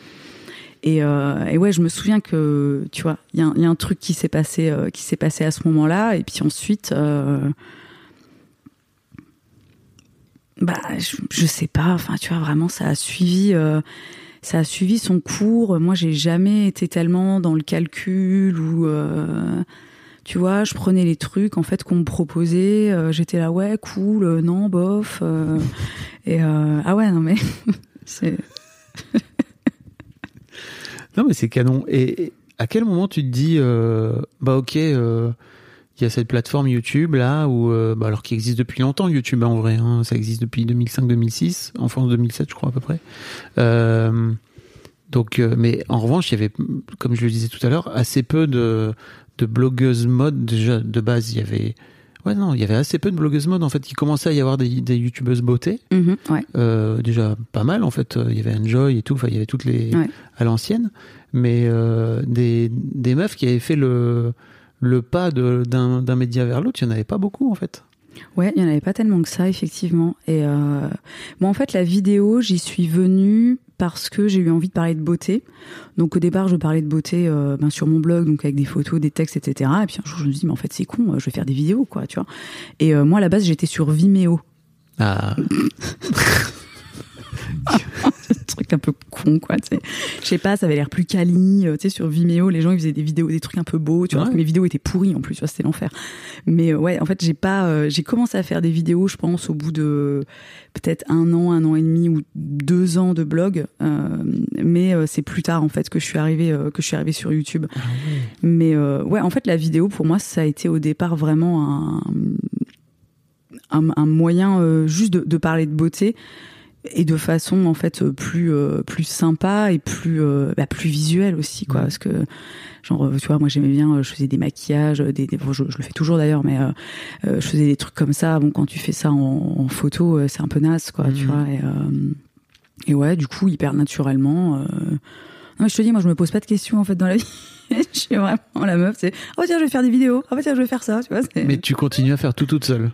Et, euh, et ouais, je me souviens que, tu vois, il y, a un- il y a un truc qui s'est passé, euh, qui s'est passé à ce moment-là. Et puis ensuite, euh, bah, je, je sais pas. Enfin, tu vois, vraiment, ça a suivi, euh, ça a suivi son cours. Moi, j'ai jamais été tellement dans le calcul ou, euh, tu vois, je prenais les trucs en fait qu'on me proposait. euh, J'étais là, ouais, cool, non, bof. (laughs) et ah ouais, non mais (laughs) c'est. Non, mais c'est canon. Et à quel moment tu te dis, bah ok, il y a cette plateforme YouTube là, où, euh, bah, alors qui existe depuis longtemps, YouTube hein, en vrai, hein, ça existe depuis 2005-2006, en France 2007 je crois à peu près. Euh, donc, euh, mais en revanche, il y avait, comme je le disais tout à l'heure, assez peu de, de blogueuses mode déjà de base. Il y avait, ouais non, il y avait assez peu de blogueuses mode en fait. Il commençait à y avoir des, des youtubeuses beauté. Mhm, ouais. Euh, déjà pas mal en fait. Il y avait Enjoy et tout. Enfin, il y avait toutes les Ouais. à l'ancienne, mais euh, des des meufs qui avaient fait le le pas de- d'un média vers l'autre, il y en avait pas beaucoup en fait. Ouais, il n'y en avait pas tellement que ça, effectivement. Et euh, moi, en fait, la vidéo, j'y suis venue parce que j'ai eu envie de parler de beauté. Donc, au départ, je parlais de beauté euh, ben, sur mon blog, donc avec des photos, des textes, etc. Et puis un jour, je me suis dit, mais en fait, c'est con, euh, je vais faire des vidéos, quoi, tu vois. Et euh, moi, à la base, j'étais sur Vimeo. Ah, (laughs) (laughs) (laughs) un truc un peu con quoi tu sais. Je sais pas ça avait l'air plus quali euh, tu sais sur Vimeo les gens ils faisaient des vidéos des trucs un peu beaux tu vois Ouais. mes vidéos étaient pourries en plus tu vois c'était l'enfer. Mais euh, ouais en fait j'ai pas euh, j'ai commencé à faire des vidéos je pense au bout de peut-être un an un an et demi ou deux ans de blog euh, mais euh, c'est plus tard en fait que je suis arrivée que je suis arrivée sur YouTube. Mais euh, ouais en fait la vidéo pour moi ça a été au départ vraiment un un, un moyen juste de, de parler de beauté et de façon en fait euh, plus euh, plus sympa et plus euh, bah, plus visuelle aussi quoi. Parce que genre tu vois moi j'aimais bien je faisais des maquillages des, des- bon, je, je le fais toujours d'ailleurs mais euh, je faisais des trucs comme ça. Bon quand tu fais ça en, en photo c'est un peu naze quoi tu Mhm. vois et, et ouais du coup hyper naturellement non, mais je te dis moi je me pose pas de questions en fait dans la vie. (laughs) Je suis vraiment la meuf c'est oh tiens je vais faire des vidéos. Oh tiens je vais faire ça tu vois mais tu continues à faire tout toute seule?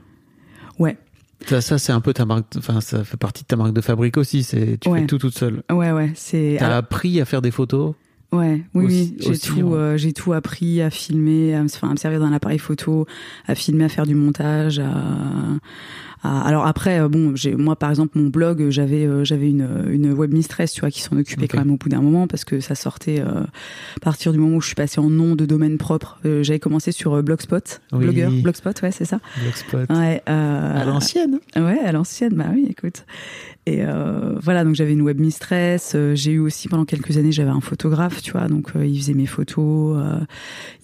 ouais Ça, ça c'est un peu ta marque. Enfin, ça fait partie de ta marque de fabrique aussi. C'est tu Ouais. fais tout toute seule. ouais ouais c'est T'as appris à faire des photos. Ouais, oui, Aussi- oui, j'ai aussi, tout, hein. euh, j'ai tout appris à filmer, à me, enfin, à me servir d'un appareil photo, à filmer, à faire du montage. À, à- alors après, euh, bon, j'ai, moi par exemple, mon blog, euh, j'avais, euh, j'avais une, une web mistress, tu vois, qui s'en occupait quand même au bout d'un moment parce que ça sortait euh, à partir du moment où je suis passée en nom de domaine propre. Euh, j'avais commencé sur Blogspot, Oui. blogueur, Blogspot, ouais, c'est ça. Blogspot. Ouais, euh, À l'ancienne. Ouais, à l'ancienne, bah oui, écoute. Et euh, voilà, donc j'avais une web mistress. euh, j'ai eu aussi pendant quelques années, j'avais un photographe, tu vois, donc euh, il faisait mes photos. euh,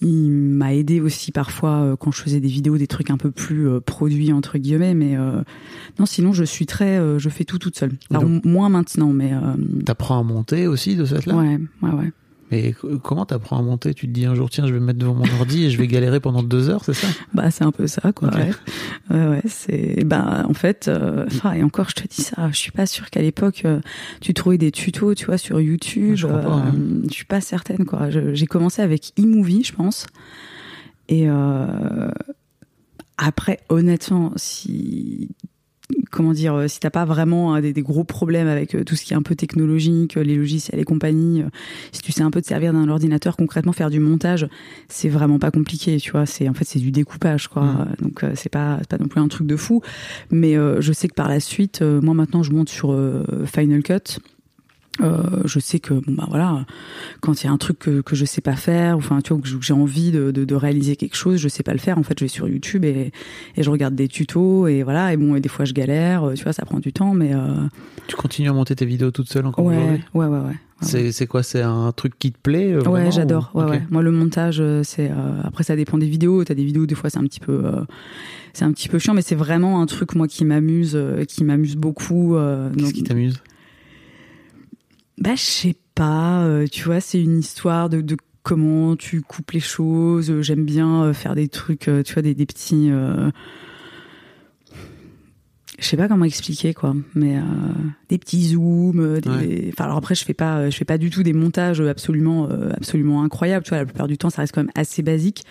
il m'a aidé aussi parfois euh, quand je faisais des vidéos, des trucs un peu plus euh, produits entre guillemets. Mais non, sinon je suis très, euh, je fais tout toute seule. Alors Donc- moins maintenant, mais euh, T'apprends à monter aussi de cette là? ouais, ouais, ouais. Mais comment t'apprends à monter? Tu te dis un jour, tiens, je vais me mettre devant mon ordi et je vais galérer pendant deux heures, c'est ça? (laughs) Bah c'est un peu ça, quoi. Ouais, ouais, ouais, c'est. Bah en fait, euh, enfin et encore, je te dis ça, je suis pas sûre qu'à l'époque euh, tu trouvais des tutos, tu vois, sur YouTube. Je crois pas, hein. je suis pas certaine, quoi. J'ai commencé avec eMovie, je pense. Et euh, après, honnêtement, si comment dire, si t'as pas vraiment euh, des, des gros problèmes avec euh, tout ce qui est un peu technologique, euh, les logiciels et compagnie, si tu sais un peu te servir d'un ordinateur, concrètement faire du montage, c'est vraiment pas compliqué, tu vois. C'est en fait c'est du découpage, quoi. Mm. Euh, Donc c'est pas c'est pas non plus un truc de fou, mais euh, je sais que par la suite, euh, moi maintenant je monte sur euh, Final Cut. Euh, je sais que bon bah voilà quand il y a un truc que, que je sais pas faire enfin tu vois que j'ai envie de, de, de réaliser quelque chose je sais pas le faire en fait je vais sur YouTube et, et je regarde des tutos et voilà et bon et des fois je galère tu vois ça prend du temps mais euh, Tu continues à monter tes vidéos toute seule encore ouais, aujourd'hui? ouais ouais ouais ouais C'est c'est quoi? C'est un truc qui te plaît euh, Ouais, j'adore. ou- Ouais, ouais. Moi, le montage, euh, c'est euh, après ça dépend des vidéos. T'as des vidéos, des fois, c'est un petit peu, euh, c'est un petit peu chiant, mais c'est vraiment un truc moi qui m'amuse, euh, qui m'amuse beaucoup. euh, Qu'est-ce donc- qui t'amuse? Bah, je sais pas. euh, tu vois, c'est une histoire de, de comment tu coupes les choses. Euh, J'aime bien euh, faire des trucs, tu vois, des, des petits. euh, je sais pas comment expliquer quoi, mais euh, des petits zooms. Des... Ouais. Enfin, alors après, je fais pas, je fais pas du tout des montages absolument, absolument incroyables. Tu vois, la plupart du temps, ça reste quand même assez basique.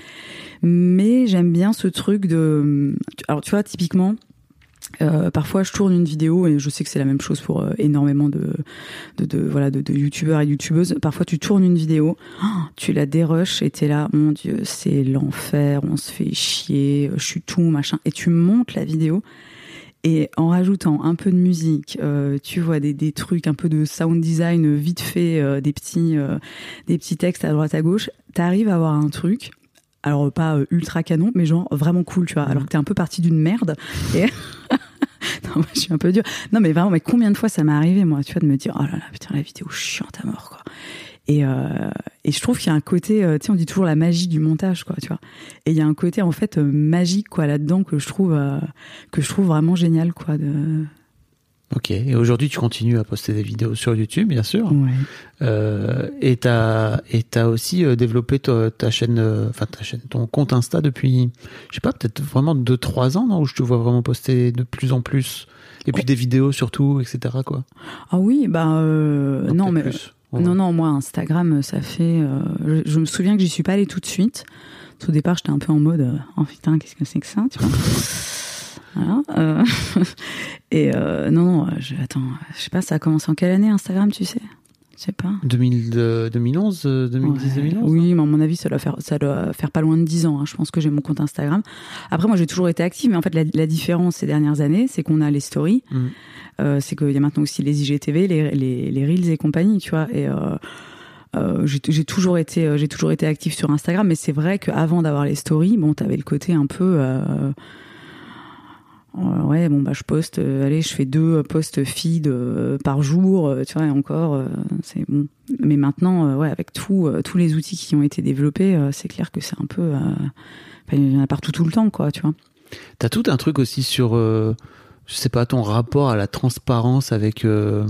Mais j'aime bien ce truc de. Alors, tu vois, typiquement. Euh, parfois, je tourne une vidéo et je sais que c'est la même chose pour euh, énormément de, voilà de, de youtubeurs et youtubeuses. Parfois, tu tournes une vidéo, oh, tu la dérushes et t'es là, mon dieu, c'est l'enfer, on se fait chier, je suis tout machin, et tu montes la vidéo. Et en rajoutant un peu de musique, euh, tu vois des, des trucs, un peu de sound design vite fait, euh, des petits euh, des petits textes à droite à gauche, t'arrives à avoir un truc. Alors pas euh, ultra canon, mais genre vraiment cool, tu vois. Alors que t'es un peu parti d'une merde. Et (laughs) non, moi, je suis un peu dur. Non, mais vraiment, mais combien de fois ça m'est arrivé, moi, tu vois, de me dire, oh là là, putain, la vidéo chiante à mort, quoi. Et, euh, et je trouve qu'il y a un côté, euh, tu sais, on dit toujours la magie du montage, quoi, tu vois. Et il y a un côté en fait euh, magique, quoi, là-dedans que je trouve euh, que je trouve vraiment génial, quoi. De... Ok. Et aujourd'hui, tu continues à poster des vidéos sur YouTube, bien sûr. Ouais. Euh, et t'as et t'as aussi euh, développé ta, ta chaîne, euh, enfin ta chaîne, ton compte Insta depuis, je sais pas, peut-être vraiment deux trois ans, non, où je te vois vraiment poster de plus en plus. Et puis des vidéos surtout, etc. Quoi. Ah oui, bah euh, non, mais plus. Non, non, moi Instagram, ça fait. euh, je, je me souviens que j'y suis pas allée tout de suite. Au départ, j'étais un peu en mode, oh putain, qu'est-ce que c'est que ça, tu vois. Voilà. euh, (laughs) et euh, non, non, je, attends, je sais pas, ça a commencé en quelle année Instagram, tu sais? Je sais pas. 2000, euh, 2011, euh, 2010, Ouais. 2011. Oui, mais à mon avis, ça doit faire, ça doit faire pas loin de 10 ans. hein. Je pense que j'ai mon compte Instagram. Après, moi, j'ai toujours été active, mais en fait, la, la différence ces dernières années, c'est qu'on a les stories. Mm. Euh, c'est qu'il y a maintenant aussi les IGTV, les, les, les Reels et compagnie, tu vois. Et euh, euh, j'ai toujours été, euh, j'ai toujours été active sur Instagram, mais c'est vrai qu'avant d'avoir les stories, bon, t'avais le côté un peu. euh, euh, ouais, bon bah je poste, euh, allez, je fais deux posts feed euh, par jour, euh, tu vois, et encore, euh, c'est bon. Mais maintenant, euh, ouais, avec tout, euh, tous les outils qui ont été développés, euh, c'est clair que c'est un peu, euh, il y en a partout tout le temps, quoi, tu vois. T'as tout un truc aussi sur, euh, je sais pas, ton rapport à la transparence avec euh,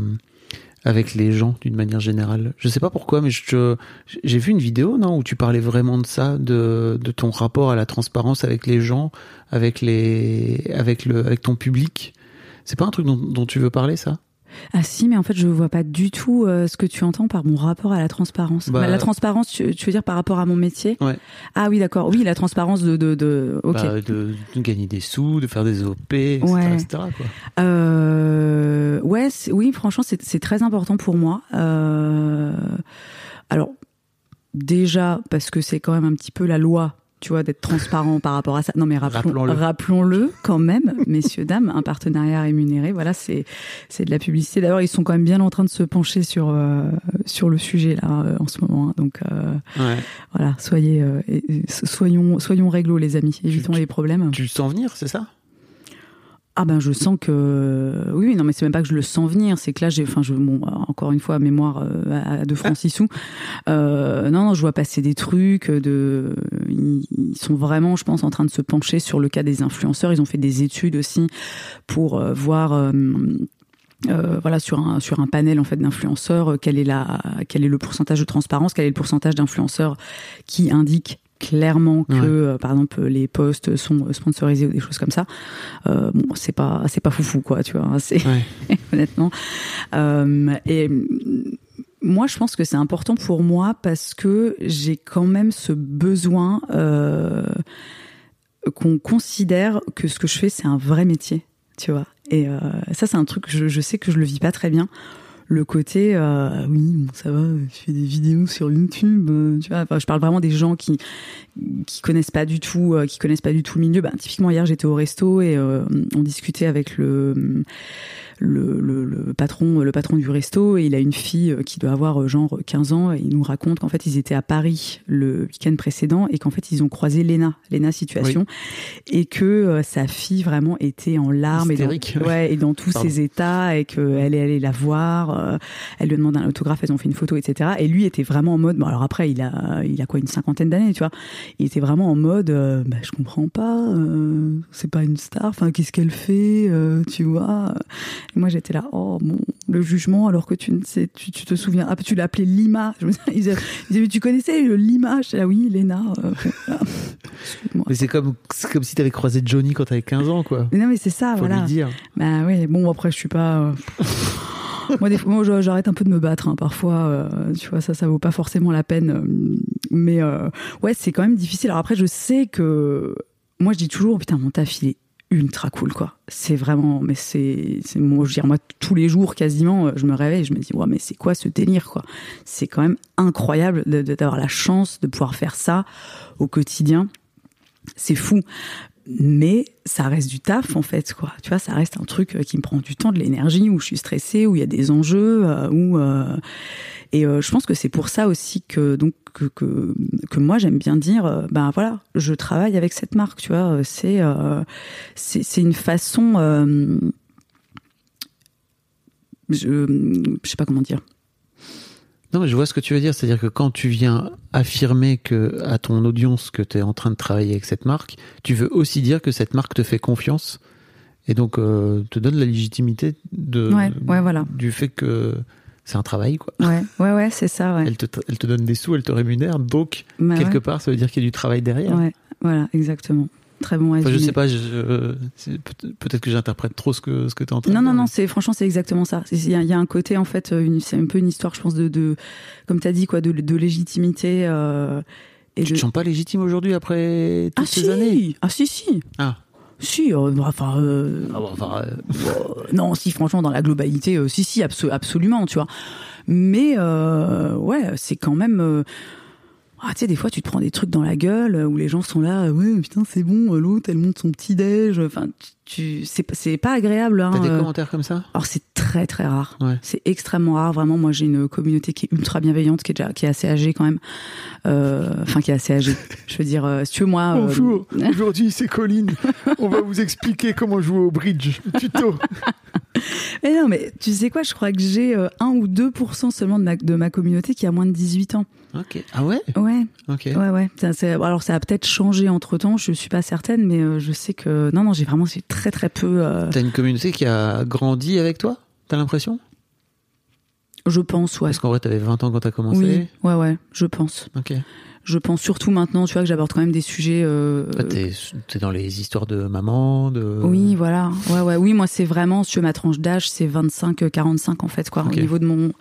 avec les gens d'une manière générale. Je sais pas pourquoi, mais j'ai vu une vidéo non où tu parlais vraiment de ça, de de ton rapport à la transparence avec les gens, avec les avec le avec ton public. C'est pas un truc dont tu veux parler ça? Ah si, mais en fait, je vois pas du tout euh, ce que tu entends par mon rapport à la transparence. Bah- la transparence, tu, tu veux dire par rapport à mon métier Ouais. Ah oui, d'accord. Oui, la transparence de, de, de... ok. Bah, de, de gagner des sous, de faire des OP, etc. Ouais. etc., quoi. Euh, ouais, oui, franchement, c'est c'est très important pour moi. Euh, alors, déjà, parce que c'est quand même un petit peu la loi, tu vois, d'être transparent par rapport à ça. Non, mais rappelons- Rappelons-le. rappelons-le quand même, (laughs) messieurs, dames, un partenariat rémunéré, voilà, c'est c'est de la publicité. D'ailleurs, ils sont quand même bien en train de se pencher sur, euh, sur le sujet, là, euh, en ce moment. hein. donc, euh, Ouais. voilà, soyez, euh, soyons, soyons réglo, les amis. Évitons tu- les problèmes. Tu le sens venir, c'est ça? Ah ben je sens que oui oui, non mais c'est même pas que je le sens venir c'est que là j'ai enfin je bon encore une fois mémoire euh, de sous. Euh, non non je vois passer des trucs de ils sont vraiment je pense en train de se pencher sur le cas des influenceurs. Ils ont fait des études aussi pour euh, voir euh, euh, voilà sur un sur un panel en fait d'influenceurs euh, quel est la quel est le pourcentage de transparence quel est le pourcentage d'influenceurs qui indiquent clairement que Ouais. euh, par exemple les posts sont sponsorisés ou des choses comme ça euh, bon c'est pas c'est pas foufou quoi tu vois hein, c'est Ouais. (laughs) honnêtement euh, et moi je pense que c'est important pour moi parce que j'ai quand même ce besoin euh, qu'on considère que ce que je fais c'est un vrai métier tu vois et euh, ça c'est un truc je, je sais que je le vis pas très bien le côté euh, oui bon ça va je fais des vidéos sur YouTube euh, tu vois enfin, je parle vraiment des gens qui qui connaissent pas du tout euh, qui connaissent pas du tout le milieu. Bah, typiquement hier j'étais au resto et euh, on discutait avec le le, le, le patron le patron du resto et il a une fille euh, qui doit avoir euh, genre 15 ans et il nous raconte qu'en fait ils étaient à Paris le week-end précédent et qu'en fait ils ont croisé Lena Lena situation et que euh, sa fille vraiment était en larmes et dans, ouais. et dans tous Pardon. ses états et qu'elle est allée la voir euh, elle lui a demandé un autographe elles ont fait une photo etc et lui était vraiment en mode bon alors après il a il a quoi une cinquantaine d'années tu vois il était vraiment en mode euh, bah, je comprends pas c'est pas une star enfin qu'est-ce qu'elle fait tu vois et moi j'étais là oh bon le jugement alors que tu ne sais tu, tu te souviens ah tu l'as appelé Lima (laughs) je me disais, ils disaient, ils disaient, mais tu connaissais le Lima? J'étais là oui Léna euh. (laughs) Mais c'est comme, comme si t'avais croisé Johnny quand t'avais 15 ans, quoi. Mais non mais c'est ça Faut voilà lui dire. bah oui, bon après je suis pas. euh, (laughs) moi, des fois, moi, je- j'arrête un peu de me battre. hein, parfois, euh, tu vois, ça, ça vaut pas forcément la peine. euh, Mais euh, ouais, c'est quand même difficile. Alors après, je sais que moi, je dis toujours, putain, mon taf, il est ultra cool, quoi. C'est vraiment, mais c'est, moi, je veux moi, tous les jours, quasiment, euh, je me réveille, et je me dis, ouais, mais c'est quoi ce délire, quoi? C'est quand même incroyable d'avoir la chance de pouvoir faire ça au quotidien. C'est fou mais ça reste du taf en fait quoi. Tu vois ça reste un truc euh, qui me prend du temps de l'énergie où je suis stressée où il y a des enjeux euh, où euh, et je pense que c'est pour ça aussi que donc que que, moi j'aime bien dire ben voilà je travaille avec cette marque tu vois c'est c'est une façon je je sais pas comment dire Non, mais je vois ce que tu veux dire. C'est-à-dire que quand tu viens affirmer que à ton audience que tu es en train de travailler avec cette marque, tu veux aussi dire que cette marque te fait confiance et donc euh, te donne la légitimité de, Ouais, ouais, voilà. du fait que c'est un travail. Quoi. Ouais, ouais, ouais, c'est ça, ouais. Elle, te, elle te donne des sous, elle te rémunère. Donc, Bah quelque part, ça veut dire qu'il y a du travail derrière. Ouais, voilà, exactement. Très bon Enfin, je sais pas, peut- peut-être que j'interprète trop ce que, ce que tu es en train Non, de non, non, c'est franchement c'est exactement ça. Il y, a- il y a un côté en fait, une- c'est un peu une histoire, je pense, de, de comme t'as dit quoi, de, de légitimité euh, et Tu de. te sens pas légitime aujourd'hui après toutes ah ces si, années? ah si si, Ah, si. euh, enfin, euh, Ah enfin, euh, (laughs) euh, non, si franchement dans la globalité, euh, si si, abso- absolument, tu vois. Mais euh, ouais, c'est quand même. Ah, tu sais, des fois, tu te prends des trucs dans la gueule euh, où les gens sont là, euh, ouais, putain, c'est bon, euh, l'autre, elle monte son petit déj. Enfin, tu, c'est, pas- c'est pas agréable. Hein, t'as des euh. commentaires comme ça? Alors c'est très très rare. Ouais. C'est extrêmement rare. Vraiment, moi j'ai une communauté qui est ultra bienveillante, qui est déjà qui est assez âgée quand même. Euh, Enfin qui est assez âgée. (laughs) Je veux dire, si tu veux moi. euh, (laughs) aujourd'hui c'est Colline. On va vous expliquer comment jouer au bridge. Tuto. (laughs) Mais non, mais tu sais quoi Je crois que j'ai euh, 1 ou 2% seulement de ma, de ma communauté qui a moins de 18 ans. Ok. Ah ouais Ouais, Ok. ouais, ouais. Ça, alors ça a peut-être changé entre temps. Je suis pas certaine, mais euh, je sais que non, non, j'ai vraiment j'ai très très peu. euh, T'as une communauté qui a grandi avec toi T'as l'impression? Je pense, ouais. Parce qu'en vrai, t'avais 20 ans quand t'as commencé. Oui, ouais, ouais. Je pense. Ok. Je pense surtout maintenant, tu vois, que j'aborde quand même des sujets. euh, Ah, t'es, t'es dans les histoires de maman, de. Oui, voilà. Ouais, ouais. Oui, moi, c'est vraiment sur ma tranche d'âge, c'est 25-45 en fait, quoi. Au niveau de mon,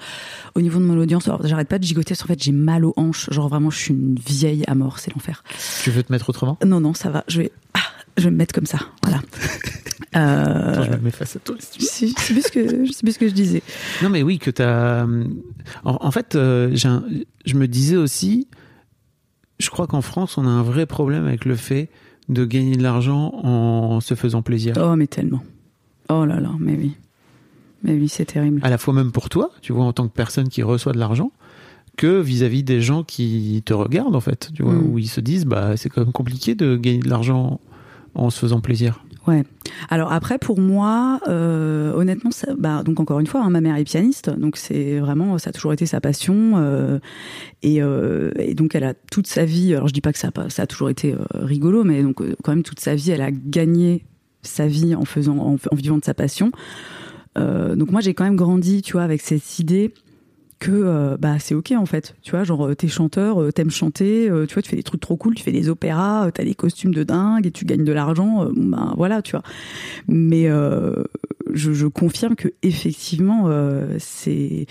au niveau de mon audience. Alors, j'arrête pas de gigoter. parce qu'en fait, j'ai mal aux hanches. Genre vraiment, je suis une vieille à mort. C'est l'enfer. Tu veux te mettre autrement? Non, non, ça va. Je vais, ah, je vais me mettre comme ça. Voilà. Euh, (laughs) Attends, je me mets face à toi. si tu veux. si, c'est plus ce que, c'est plus ce que je disais. Non, mais oui, que t'as. En, en fait, euh, j'ai un- je me disais aussi, je crois qu'en France, on a un vrai problème avec le fait de gagner de l'argent en se faisant plaisir. Oh, mais tellement. Oh là là, mais oui. Mais oui, c'est terrible. À la fois même pour toi, tu vois, en tant que personne qui reçoit de l'argent, que vis-à-vis des gens qui te regardent, en fait, tu vois, Mm. où ils se disent, bah, c'est quand même compliqué de gagner de l'argent en se faisant plaisir. Ouais. Alors après, pour moi, euh, honnêtement, bah, donc encore une fois, hein, ma mère est pianiste, donc c'est vraiment, ça a toujours été sa passion, euh, et, euh, et donc elle a toute sa vie. Alors je dis pas que ça a, ça a toujours été euh, rigolo, mais donc euh, quand même toute sa vie, elle a gagné sa vie en faisant, en, en vivant de sa passion. Donc moi, j'ai quand même grandi, tu vois, avec cette idée que euh, bah c'est ok en fait tu vois genre euh, t'es chanteur euh, t'aimes chanter euh, tu vois tu fais des trucs trop cool tu fais des opéras t'as des costumes de dingue et tu gagnes de l'argent ben voilà tu vois mais je, je confirme que effectivement c'est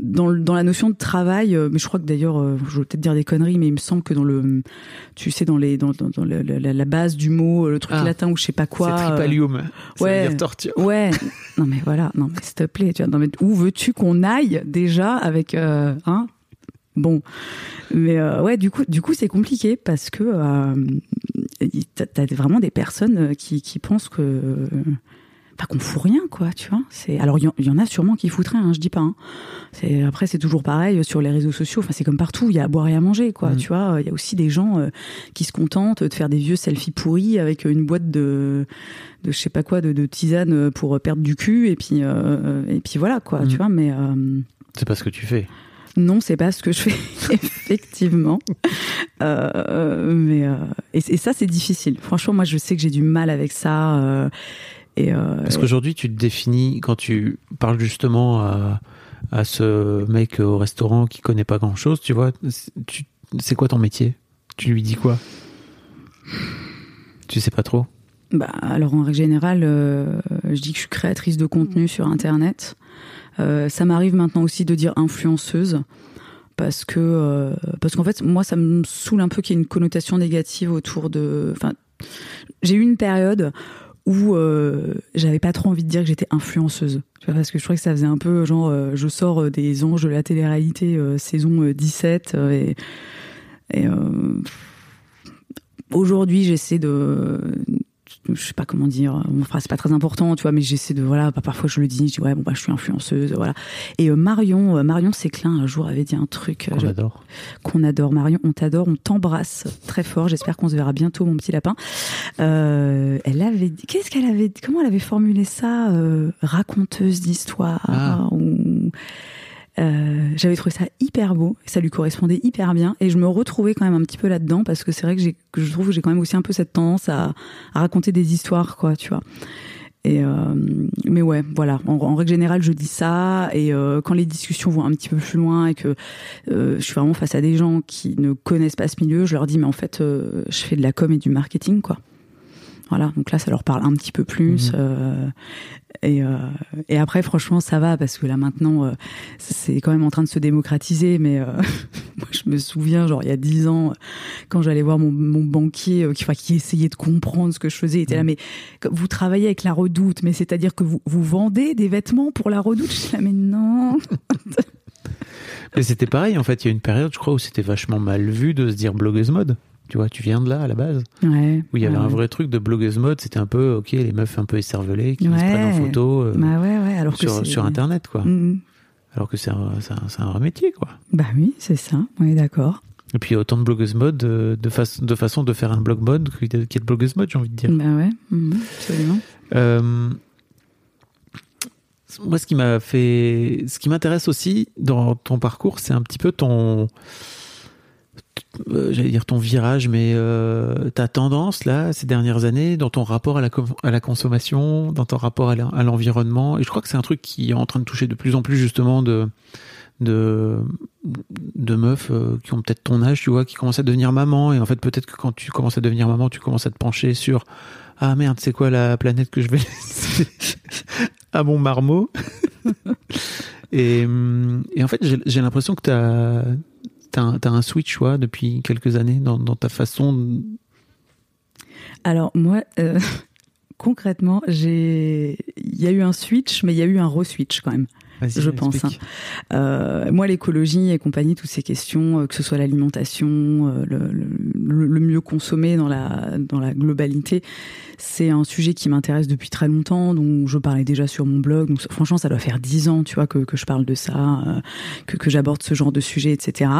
dans, dans la notion de travail mais je crois que d'ailleurs je vais peut-être dire des conneries mais il me semble que dans le tu sais dans les dans, dans, la, la base du mot le truc Ah. latin ou je sais pas quoi c'est tripalium. Ça ouais. veut dire torture. Ouais, non mais voilà, non mais s'il te plaît, tu vois, non mais où veux-tu qu'on aille déjà avec euh, hein Bon, mais euh, ouais, du coup, du coup, c'est compliqué parce que euh, t'as vraiment des personnes qui, qui pensent que, enfin, qu'on fout rien, quoi, tu vois. C'est alors il y, en- il y en a sûrement qui foutent rien, hein, je dis pas. Hein. C'est après c'est toujours pareil sur les réseaux sociaux. Enfin, c'est comme partout, il y a à boire et à manger, quoi. Mhm. Tu vois, il y a aussi des gens euh, qui se contentent de faire des vieux selfies pourris avec une boîte de de je sais pas quoi de, de tisane pour perdre du cul et puis euh, et puis voilà quoi Mhm. tu vois mais euh, C'est pas ce que tu fais. non c'est pas ce que je fais (laughs) effectivement. Euh, mais euh, et, et ça c'est difficile. Franchement moi je sais que j'ai du mal avec ça euh, et euh, Parce qu'aujourd'hui, tu te définis, quand tu parles justement à, à ce mec au restaurant qui connaît pas grand chose, tu vois, c'est- quoi ton métier? Tu lui dis quoi? Tu sais pas trop? Bah, alors en règle générale, je dis que je suis créatrice de contenu sur Internet. Euh, ça m'arrive maintenant aussi de dire influenceuse parce que euh, parce qu'en fait moi ça me saoule un peu qu'il y ait une connotation négative autour de. Enfin, j'ai eu une période où euh, j'avais pas trop envie de dire que j'étais influenceuse. Parce que je trouvais que ça faisait un peu genre euh, je sors des anges de la télé-réalité saison euh, 17 euh, et, et aujourd'hui j'essaie de je sais pas comment dire enfin c'est pas très important tu vois mais j'essaie de voilà bah, parfois je le dis je dis ouais bon bah je suis influenceuse voilà. Et euh, Marion euh, Marion Séclin un jour avait dit un truc euh, qu'on adore. qu'on adore. Marion on t'adore on t'embrasse très fort. J'espère qu'on se verra bientôt mon petit lapin. Euh, elle avait dit qu'est-ce qu'elle avait dit comment elle avait formulé ça euh, raconteuse d'histoire Ah. ou Euh, j'avais trouvé ça hyper beau, ça lui correspondait hyper bien, et je me retrouvais quand même un petit peu là-dedans parce que c'est vrai que, je trouve que j'ai quand même aussi un peu cette tendance à, raconter des histoires, quoi, tu vois. Euh, mais ouais, voilà. En, règle générale, je dis ça. Et euh, quand les discussions vont un petit peu plus loin et que je suis vraiment face à des gens qui ne connaissent pas ce milieu, je leur dis mais en fait, je fais de la com et du marketing, quoi. Voilà, donc là, ça leur parle un petit peu plus. Mhm. euh, et, euh, et après, franchement, ça va parce que là maintenant, euh, c'est quand même en train de se démocratiser. Mais (laughs) moi, je me souviens, genre il y a dix ans, quand j'allais voir mon, mon banquier qui, enfin, qui essayait de comprendre ce que je faisais, il était là, mais que- vous travaillez avec la Redoute, mais c'est-à-dire que vous, vous vendez des vêtements pour la Redoute? Je suis là, mais non. (laughs) Mais c'était pareil, en fait. Il y a une période, je crois, où c'était vachement mal vu de se dire blogueuse mode. Tu vois, tu viens de là à la base. Ouais. Où il y avait ouais. un vrai truc de blogueuse mode. C'était un peu, ok, les meufs un peu écervelées qui se Ouais. prennent en photo euh, Bah. Alors sur, Internet, quoi. Mhm. Alors que c'est un, vrai métier, quoi. Bah oui, c'est ça. On est d'accord. Et puis autant de blogueuses mode euh, de, fa- de façon de faire un blog mode qu'il y a de blogueuses mode, j'ai envie de dire. Bah ouais, mhm, absolument. Euh, moi, ce qui m'a fait, ce qui m'intéresse aussi dans ton parcours, c'est un petit peu ton, euh, j'allais dire ton virage, mais euh, ta tendance là ces dernières années dans ton rapport à la, à la consommation, dans ton rapport à l'en- à l'environnement. Et je crois que c'est un truc qui est en train de toucher de plus en plus justement de de de meufs euh, qui ont peut-être ton âge, tu vois, qui commencent à devenir maman. Et en fait, peut-être que quand tu commences à devenir maman, tu commences à te pencher sur ah merde, c'est quoi la planète que je vais laisser (laughs) à mon marmot et, et en fait, j'ai l'impression que tu as, un, t'as un switch ouais, depuis quelques années dans, dans ta façon. de- Alors moi, euh, (laughs) concrètement, j'ai, il y a eu un switch, mais il y a eu un re-switch quand même. Vas-y, Je pense, explique. Euh, moi, l'écologie et compagnie, toutes ces questions, euh, que ce soit l'alimentation, euh, le, le- le mieux consommer dans la dans la globalité, c'est un sujet qui m'intéresse depuis très longtemps, dont je parlais déjà sur mon blog. Donc franchement, ça doit faire dix ans, tu vois, que, je parle de ça, euh, que, j'aborde ce genre de sujet, etc.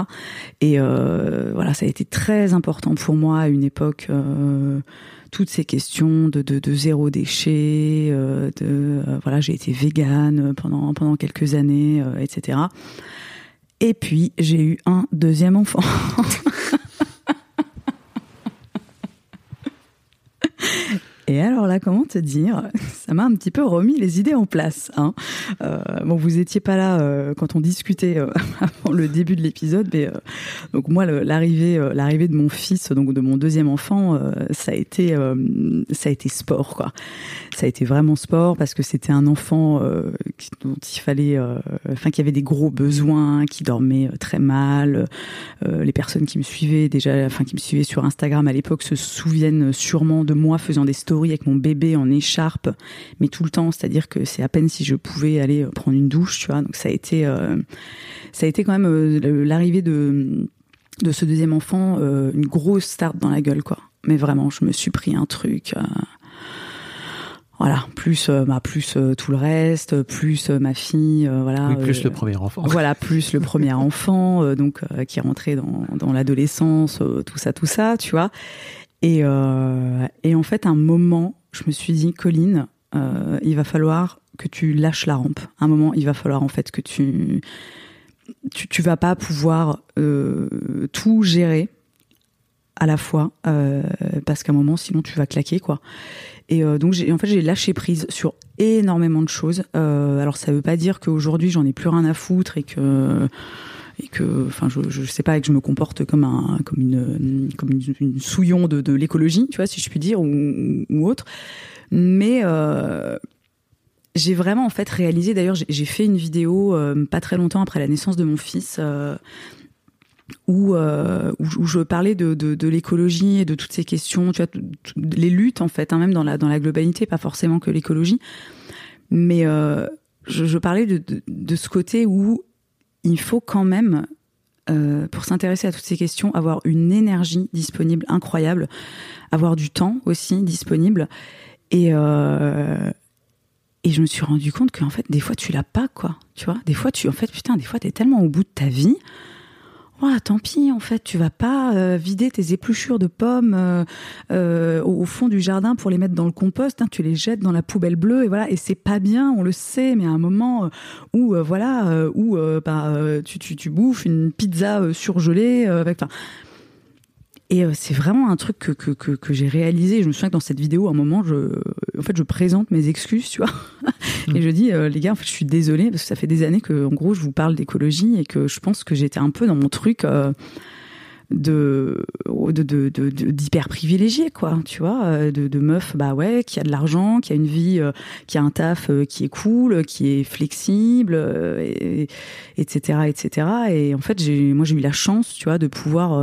Et euh, voilà, ça a été très important pour moi à une époque. euh, toutes ces questions de, zéro déchet, de voilà, j'ai été végane pendant pendant quelques années, etc. Et puis j'ai eu un deuxième enfant. (laughs) Et alors là, comment te dire? Ça m'a un petit peu remis les idées en place. Hein. Euh, bon, vous étiez pas là euh, quand on discutait euh, (laughs) avant le début de l'épisode, mais donc moi, l'arrivée, l'arrivée de mon fils, donc de mon deuxième enfant, ça a été, ça a été sport, quoi. Ça a été vraiment sport parce que c'était un enfant qui- dont il fallait, enfin, qui avait des gros besoins, qui dormait très mal. Les personnes qui me suivaient déjà, enfin, qui me suivaient sur Instagram à l'époque se souviennent sûrement de moi faisant des stories avec mon bébé en écharpe, mais tout le temps, c'est-à-dire que c'est à peine si je pouvais aller euh, prendre une douche, tu vois. Donc ça a été, euh, ça a été quand même euh, l'arrivée de de ce deuxième enfant une grosse start dans la gueule, quoi. Mais vraiment, je me suis pris un truc. voilà, plus bah, plus euh, tout le reste, plus euh, ma fille, euh, voilà. Oui, plus le premier enfant. voilà, plus le premier (laughs) enfant, donc qui est rentré dans, dans l'adolescence, tout ça, tout ça, tu vois. Et, euh, et en fait, un moment, je me suis dit, Colline, euh, il va falloir que tu lâches la rampe. Un moment, il va falloir en fait que tu tu, tu vas pas pouvoir euh, tout gérer à la fois euh, parce qu'à un moment, sinon tu vas claquer quoi. Et euh, donc, en fait, j'ai lâché prise sur énormément de choses. Euh, alors, ça veut pas dire qu'aujourd'hui, j'en ai plus rien à foutre et que et que, enfin, je, je sais pas, et que je me comporte comme un, comme une, comme une, souillon de, de l'écologie, tu vois, si je puis dire, ou, ou autre. Mais euh, j'ai vraiment en fait réalisé. D'ailleurs, j'ai, fait une vidéo euh, pas très longtemps après la naissance de mon fils. euh, où, où, je parlais de, de, l'écologie et de toutes ces questions, tu vois, les luttes en fait, hein, même dans la dans la globalité, pas forcément que l'écologie, mais je, je parlais de, de ce côté où il faut quand même, euh, pour s'intéresser à toutes ces questions, avoir une énergie disponible incroyable, avoir du temps aussi disponible, et euh, et je me suis rendu compte qu'en fait des fois tu l'as pas quoi, tu vois, des fois tu en fait putain des fois t'es tellement au bout de ta vie Ouais, tant pis, en fait, tu vas pas euh, vider tes épluchures de pommes euh, euh, au, fond du jardin pour les mettre dans le compost. hein, tu les jettes dans la poubelle bleue et voilà. Et c'est pas bien, on le sait, mais à un moment où voilà, où bah, tu, tu, tu bouffes une pizza surgelée avec. Et euh, c'est vraiment un truc que, que, que, que j'ai réalisé. Je me souviens que dans cette vidéo, à un moment, je, en fait, je présente mes excuses, tu vois. (laughs) et je dis, euh, les gars, en fait, je suis désolée parce que ça fait des années que, en gros, je vous parle d'écologie et que je pense que j'étais un peu dans mon truc euh, de de de de- d'hyper privilégié, quoi. Tu vois, de, de meuf, bah ouais, qui a de l'argent, qui a une vie, euh, qui a un taf qui est cool, qui est flexible, et, etc., etc. Et en fait, j'ai, moi, j'ai eu la chance, tu vois, de pouvoir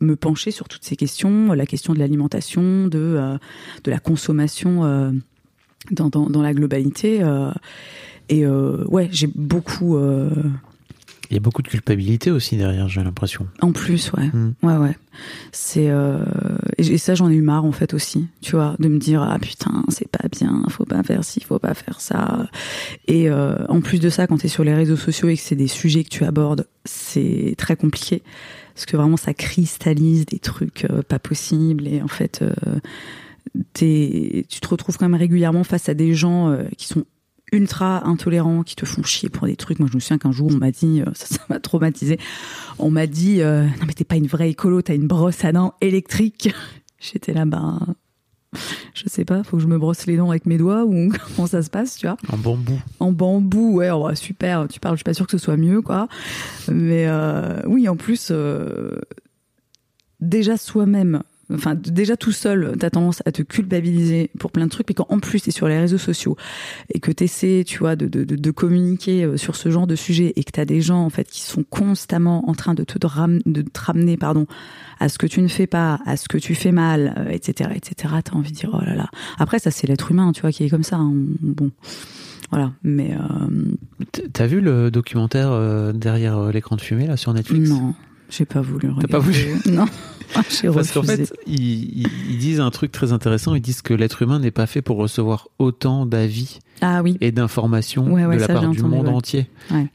me pencher sur toutes ces questions, la question de l'alimentation, de euh, de la consommation euh, dans, dans dans la globalité. euh, et ouais, j'ai beaucoup. Il y a beaucoup de culpabilité aussi derrière, j'ai l'impression. en plus, ouais, Mm. ouais, ouais. C'est euh, et et ça, j'en ai eu marre en fait aussi, tu vois, de me dire ah putain, c'est pas bien, faut pas faire ci, faut pas faire ça. Et euh, en plus de ça, quand t'es sur les réseaux sociaux et que c'est des sujets que tu abordes, c'est très compliqué parce que vraiment ça cristallise des trucs euh, pas possibles et en fait, euh, tu te retrouves quand même régulièrement face à des gens euh, qui sont ultra intolérants, qui te font chier pour des trucs. Moi, je me souviens qu'un jour, on m'a dit, (laughs) ça, m'a traumatisé. On m'a dit, non mais t'es pas une vraie écolo, t'as une brosse à dents électrique. J'étais là, ben, je sais pas, faut que je me brosse les dents avec mes doigts ou (laughs) comment ça se passe, tu vois En bambou. en bambou, ouais, oh, super, tu parles, je suis pas sûre que ce soit mieux, quoi. Mais euh, oui, en plus, euh, déjà soi-même, enfin déjà tout seul, t'as tendance à te culpabiliser pour plein de trucs, puis quand en plus t'es sur les réseaux sociaux et que t'essaies, tu vois, de, de, de, de communiquer euh, sur ce genre de sujet et que t'as des gens en fait qui sont constamment en train de te, ram- de te ramener, pardon, à ce que tu ne fais pas, à ce que tu fais mal, euh, etc., etc. T'as envie de dire oh là là. Après ça c'est l'être humain, tu vois, qui est comme ça. hein. Bon, voilà, mais euh, T'as vu le documentaire euh, derrière euh, l'écran de fumée là sur Netflix? Non, j'ai pas voulu. T'as pas regarder. (laughs) Non, j'ai (laughs) Parce qu'en fait, ils, disent un truc très intéressant. Ils disent que l'être humain n'est pas fait pour recevoir autant d'avis Ah oui, et d'informations Ouais, ouais, de la part du entendu, monde ouais. entier.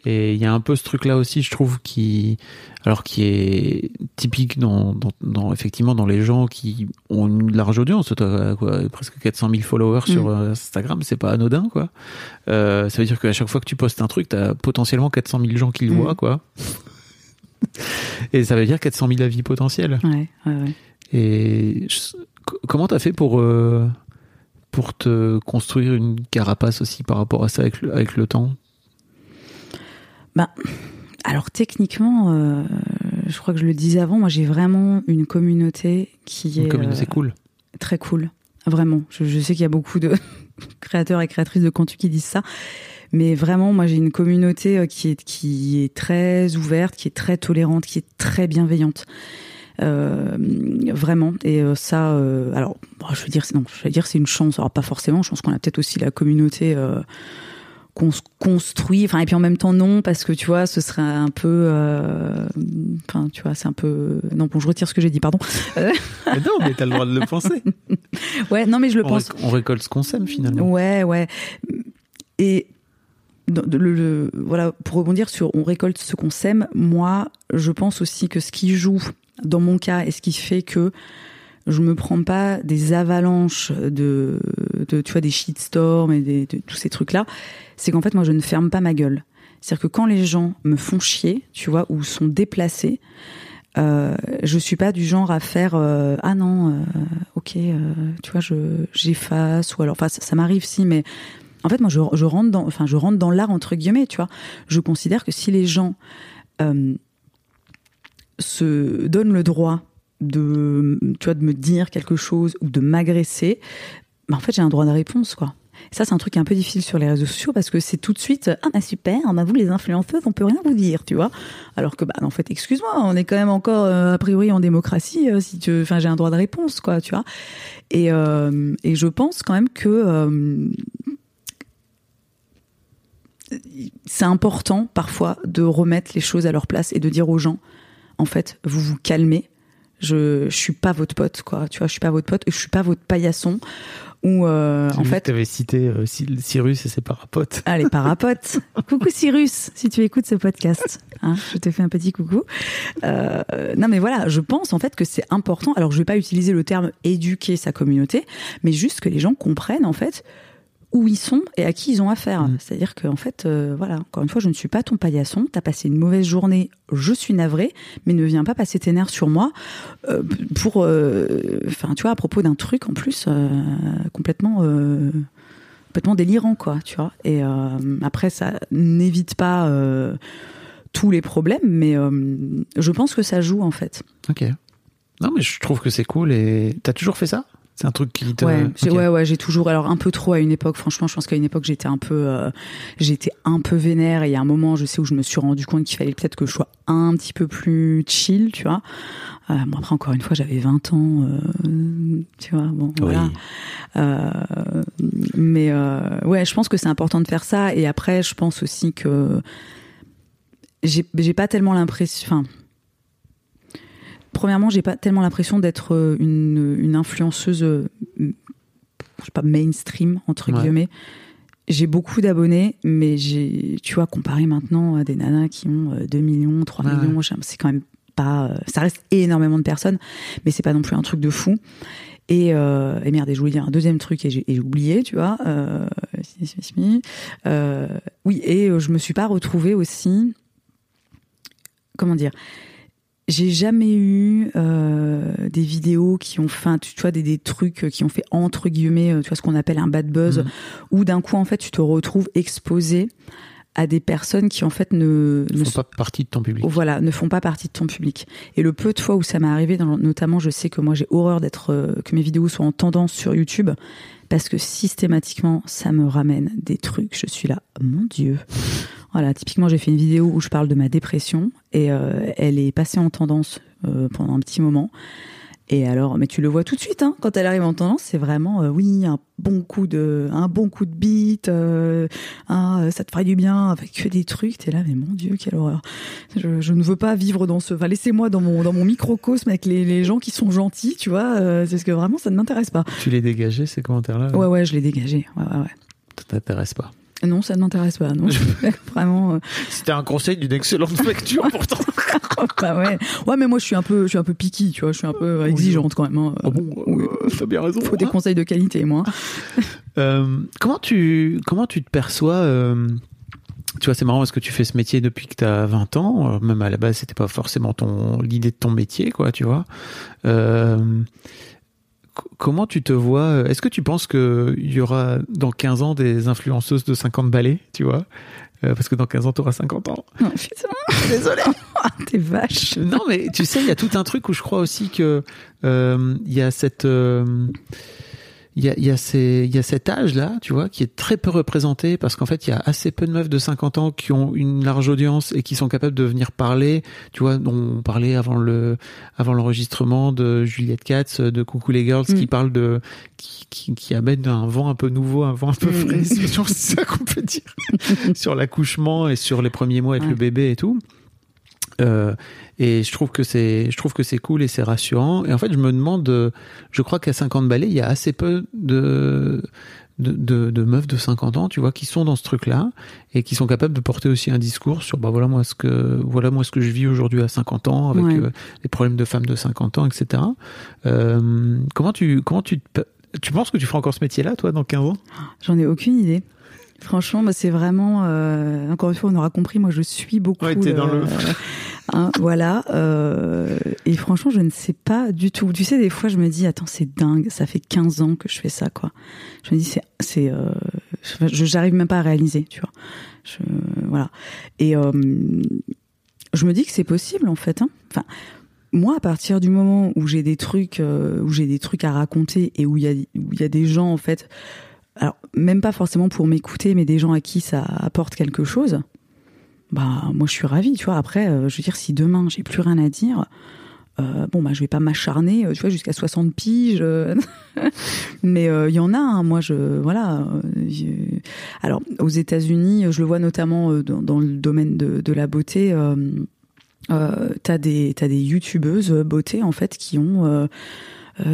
Et il y a un peu ce truc-là aussi, je trouve, qui, alors qui est typique dans, dans, dans- effectivement dans les gens qui ont une large audience. Toi, quoi, presque 400 000 followers sur Mm. euh, Instagram, c'est pas anodin, quoi. Euh, ça veut dire qu'à chaque fois que tu postes un truc, t'as potentiellement 400 000 gens qui le Mm. voient, quoi. Et ça veut dire 400 000 avis potentiels. ouais, ouais, ouais. Et je- comment t'as fait pour euh, pour te construire une carapace aussi par rapport à ça avec le, avec le temps? Alors techniquement, euh, je crois que je le disais avant, moi j'ai vraiment une communauté qui Une est communauté euh, cool. très cool. Vraiment. Je, je sais qu'il y a beaucoup de (laughs) créateurs et créatrices de contenu qui disent ça. Mais vraiment, moi, j'ai une communauté euh, qui est, qui est très ouverte, qui est très tolérante, qui est très bienveillante. Euh, vraiment. Et euh, ça, euh, alors, bon, je veux dire, c'est- non, je veux dire, c'est une chance. Alors, pas forcément. Je pense qu'on a peut-être aussi la communauté euh, qu'on se construit. Enfin, et puis en même temps, non, parce que tu vois, ce serait un peu. Enfin, tu vois, c'est un peu. Non, bon, je retire ce que j'ai dit, pardon. Mais non, mais t'as le droit de le penser. (laughs) ouais, non, mais je le on, pense. réc- on récolte ce qu'on sème finalement. Ouais, ouais. Et voilà, pour rebondir sur on récolte ce qu'on sème, moi, je pense aussi que ce qui joue dans mon cas et ce qui fait que je me prends pas des avalanches de, de tu vois, des shitstorms et de tous ces trucs-là, c'est qu'en fait, moi, je ne ferme pas ma gueule. C'est-à-dire que quand les gens me font chier, tu vois, ou sont déplacés, euh, je suis pas du genre à faire euh, ah non euh, ok euh, tu vois je j'efface ou alors enfin ça, ça m'arrive si mais en fait moi je, rentre dans enfin je rentre dans l'art entre guillemets tu vois je considère que si les gens euh, se donnent le droit de tu vois de me dire quelque chose ou de m'agresser bah en fait j'ai un droit de réponse quoi ça, c'est un truc un peu difficile sur les réseaux sociaux parce que c'est tout de suite ah bah super, bah vous les influenceuses, on peut rien vous dire, tu vois. Alors que bah en fait, excuse-moi, on est quand même encore euh, a priori en démocratie. euh, si tu, enfin j'ai un droit de réponse, quoi, tu vois. Et je pense quand même que c'est important parfois de remettre les choses à leur place et de dire aux gens, en fait, vous vous calmez. Je, je suis pas votre pote, quoi. Tu vois, je suis pas votre pote, je suis pas votre paillasson. Ou euh, en fait, tu avais cité euh, Cyrus et ses parapotes. Ah, les parapotes. (laughs) coucou Cyrus, si tu écoutes ce podcast, hein, je te fais un petit coucou. Euh, non, mais voilà, je pense en fait que c'est important. Alors, je vais pas utiliser le terme éduquer sa communauté, mais juste que les gens comprennent en fait où ils sont et à qui ils ont affaire. Mm. C'est-à-dire qu'en fait, euh, voilà, encore une fois, je ne suis pas ton paillasson. T'as passé une mauvaise journée, je suis navrée, mais ne viens pas passer tes nerfs sur moi euh, pour, euh, enfin, tu vois, à propos d'un truc en plus complètement, complètement délirant, quoi, tu vois. Et après, ça n'évite pas tous les problèmes, mais je pense que ça joue en fait. Ok. Non, mais je trouve que c'est cool et t'as toujours fait ça? C'est un truc qui te. Ouais, ouais, ouais, j'ai toujours, alors un peu trop à une époque. Franchement, je pense qu'à une époque j'étais un peu, euh, j'étais un peu vénère. Et il y a un moment, je sais où je me suis rendu compte qu'il fallait peut-être que je sois un petit peu plus chill, tu vois. Euh, bon après, encore une fois, j'avais 20 ans, euh, tu vois. Bon, voilà. Euh, mais ouais, je pense que c'est important de faire ça. Et après, je pense aussi que j'ai, j'ai pas tellement l'impression. Enfin, premièrement, j'ai pas tellement l'impression d'être euh, une, une influenceuse, euh, je sais pas, mainstream entre Ouais. guillemets. J'ai beaucoup d'abonnés, mais j'ai, tu vois, comparé maintenant à des nanas qui ont euh, 2 millions, 3 Ouais. millions, c'est quand même pas, euh, ça reste énormément de personnes, mais c'est pas non plus un truc de fou. Et, euh, et merde, et je voulais dire un deuxième truc et j'ai oublié, tu vois. Euh. Euh, oui, et euh, je me suis pas retrouvée aussi. Comment dire J'ai jamais eu euh, des vidéos qui ont fait, tu vois, des, des trucs qui ont fait entre guillemets, euh, tu vois, ce qu'on appelle un bad buzz, Mhm. où d'un coup, en fait, tu te retrouves exposé à des personnes qui en fait ne, ne font pas partie de ton public. voilà, ne font pas partie de ton public. Et le peu de fois où ça m'est arrivé, dans- notamment, je sais que moi j'ai horreur d'être euh, que mes vidéos soient en tendance sur YouTube parce que systématiquement ça me ramène des trucs. Je suis là, mon Dieu. Voilà, typiquement j'ai fait une vidéo où je parle de ma dépression et euh, elle est passée en tendance euh, pendant un petit moment. Et alors, mais tu le vois tout de suite, hein, quand elle arrive en tendance, c'est vraiment, euh, oui, un bon coup de, un bon coup de beat, euh, un, ça te ferait du bien, avec que des trucs. T'es là, mais mon Dieu, quelle horreur. Je, je ne veux pas vivre dans ce, enfin, laissez-moi dans mon, dans mon microcosme avec les, les gens qui sont gentils, tu vois, euh, c'est ce que vraiment ça ne m'intéresse pas. Tu les dégagé ces commentaires-là Ouais, ouais, je l'ai dégagé. Ouais, ouais, ouais. Ça t'intéresse pas? Non, ça ne m'intéresse pas. Non, (laughs) (laughs) vraiment. euh, C'était un conseil d'une excellente lecture pourtant. (laughs) bah ouais. Ouais, mais moi je suis un peu, je suis un peu picky, tu vois. Je suis un peu euh, exigeante quand même. hein. Ah bon, Oui. euh, t'as bien raison. Faut des conseils de qualité, moi. Euh, comment tu comment tu te perçois euh, Tu vois, c'est marrant parce que tu fais ce métier depuis que tu as 20 ans. Euh, Même à la base, c'était pas forcément ton l'idée de ton métier, quoi, tu vois. Euh, comment tu te vois Est-ce que tu penses que il y aura dans 15 ans des influenceuses de 50 balais, tu vois? Euh, Parce que dans 15 ans, tu auras 50 ans. (laughs) Oh, putain, Désolé. ah, t'es vache. Non, mais tu sais, il y a tout un truc où je crois aussi que euh, il y a cette euh, il y a, y, a ces- il y a cet âge-là, tu vois, qui est très peu représenté parce qu'en fait, il y a assez peu de meufs de 50 ans qui ont une large audience et qui sont capables de venir parler. Tu vois, on parlait avant le, avant l'enregistrement de Juliette Katz, de Coucou les Girls, Mm. qui parle de, qui, qui, qui amène un vent un peu nouveau, un vent un peu Mm. frais. (laughs) C'est ça qu'on peut dire. (laughs) sur l'accouchement et sur les premiers mois avec Ouais. le bébé et tout. Euh, et je trouve que c'est, je trouve que c'est cool et c'est rassurant. Et en fait, je me demande, euh, je crois qu'à 50 balais, il y a assez peu de, de, de, de meufs de 50 ans, tu vois, qui sont dans ce truc-là et qui sont capables de porter aussi un discours sur, bah voilà moi ce que, voilà moi ce que je vis aujourd'hui à 50 ans avec Ouais. euh, les problèmes de femmes de 50 ans, etc. Euh, comment tu, comment tu, tu penses que tu feras encore ce métier-là, toi, dans 15 ans? J'en ai aucune idée. Franchement, moi, c'est vraiment. euh, encore une fois, on aura compris. Moi, je suis beaucoup. Ouais, t'es dans le- (laughs) hein, voilà. euh, et franchement, je ne sais pas du tout. Tu sais, des fois, je me dis, attends, c'est dingue. Ça fait 15 ans que je fais ça, quoi. Je me dis, c'est, c'est, euh, je, j'arrive même pas à réaliser, tu vois. Je, voilà. Et euh, je me dis que c'est possible, en fait. Hein. Enfin. Moi, à partir du moment où j'ai des trucs, euh, où j'ai des trucs à raconter et où il y a, où il y a des gens en fait, alors même pas forcément pour m'écouter, mais des gens à qui ça apporte quelque chose, bah moi je suis ravie, tu vois. Après, euh, je veux dire, si demain j'ai plus rien à dire, euh, bon bah je vais pas m'acharner, euh, tu vois, jusqu'à 60 piges. (laughs) mais il y en a, hein, moi je voilà. Alors aux États-Unis, je le vois notamment dans, le domaine de, la beauté. t'as des t'as des youtubeuses beauté en fait qui ont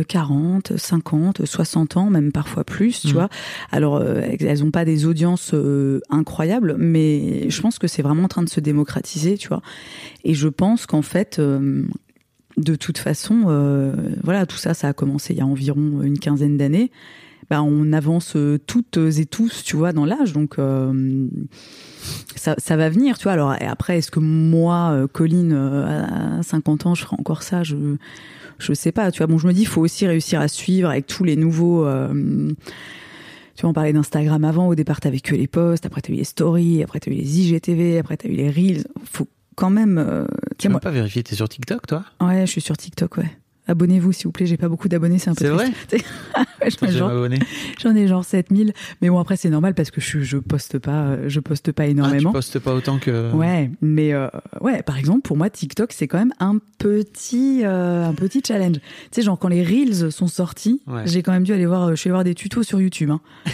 40, 50, 60 ans, même parfois plus, tu Mhm. vois. Alors euh, elles ont pas des audiences euh, incroyables, mais je pense que c'est vraiment en train de se démocratiser, tu vois. Et je pense qu'en fait euh, de toute façon, euh, voilà, tout ça, ça a commencé il y a environ une quinzaine d'années. Ben, on avance euh, toutes et tous, tu vois, dans l'âge. Donc, euh, ça, ça va venir, tu vois. Alors, et après, est-ce que moi, euh, Colline, à 50 ans, je ferai encore ça? Je je sais pas, tu vois. Bon, je me dis, il faut aussi réussir à suivre avec tous les nouveaux. euh, tu vois, on parlait d'Instagram avant. Au départ, t'avais que les posts. Après, t'as eu les stories. Après, t'as eu les IGTV. Après, t'as eu les reels. Faut quand même. euh, tu moi- pas vérifié, t'es sur TikTok, toi? Ouais, je suis sur TikTok, ouais. Abonnez-vous, s'il vous plaît. J'ai pas beaucoup d'abonnés, c'est un peu C'est m'abonner. (laughs) (laughs) J'en ai genre 7000. Mais bon, après, c'est normal parce que je, je poste pas, euh, je poste pas Ah, tu énormément. postes pas autant que. Ouais, mais euh, ouais, par exemple, pour moi, TikTok, c'est quand même un petit, euh, un petit challenge. Tu sais, genre quand les reels sont sortis, Ouais. j'ai quand même dû aller voir, euh, je suis allée voir des tutos sur YouTube. Hein. (laughs)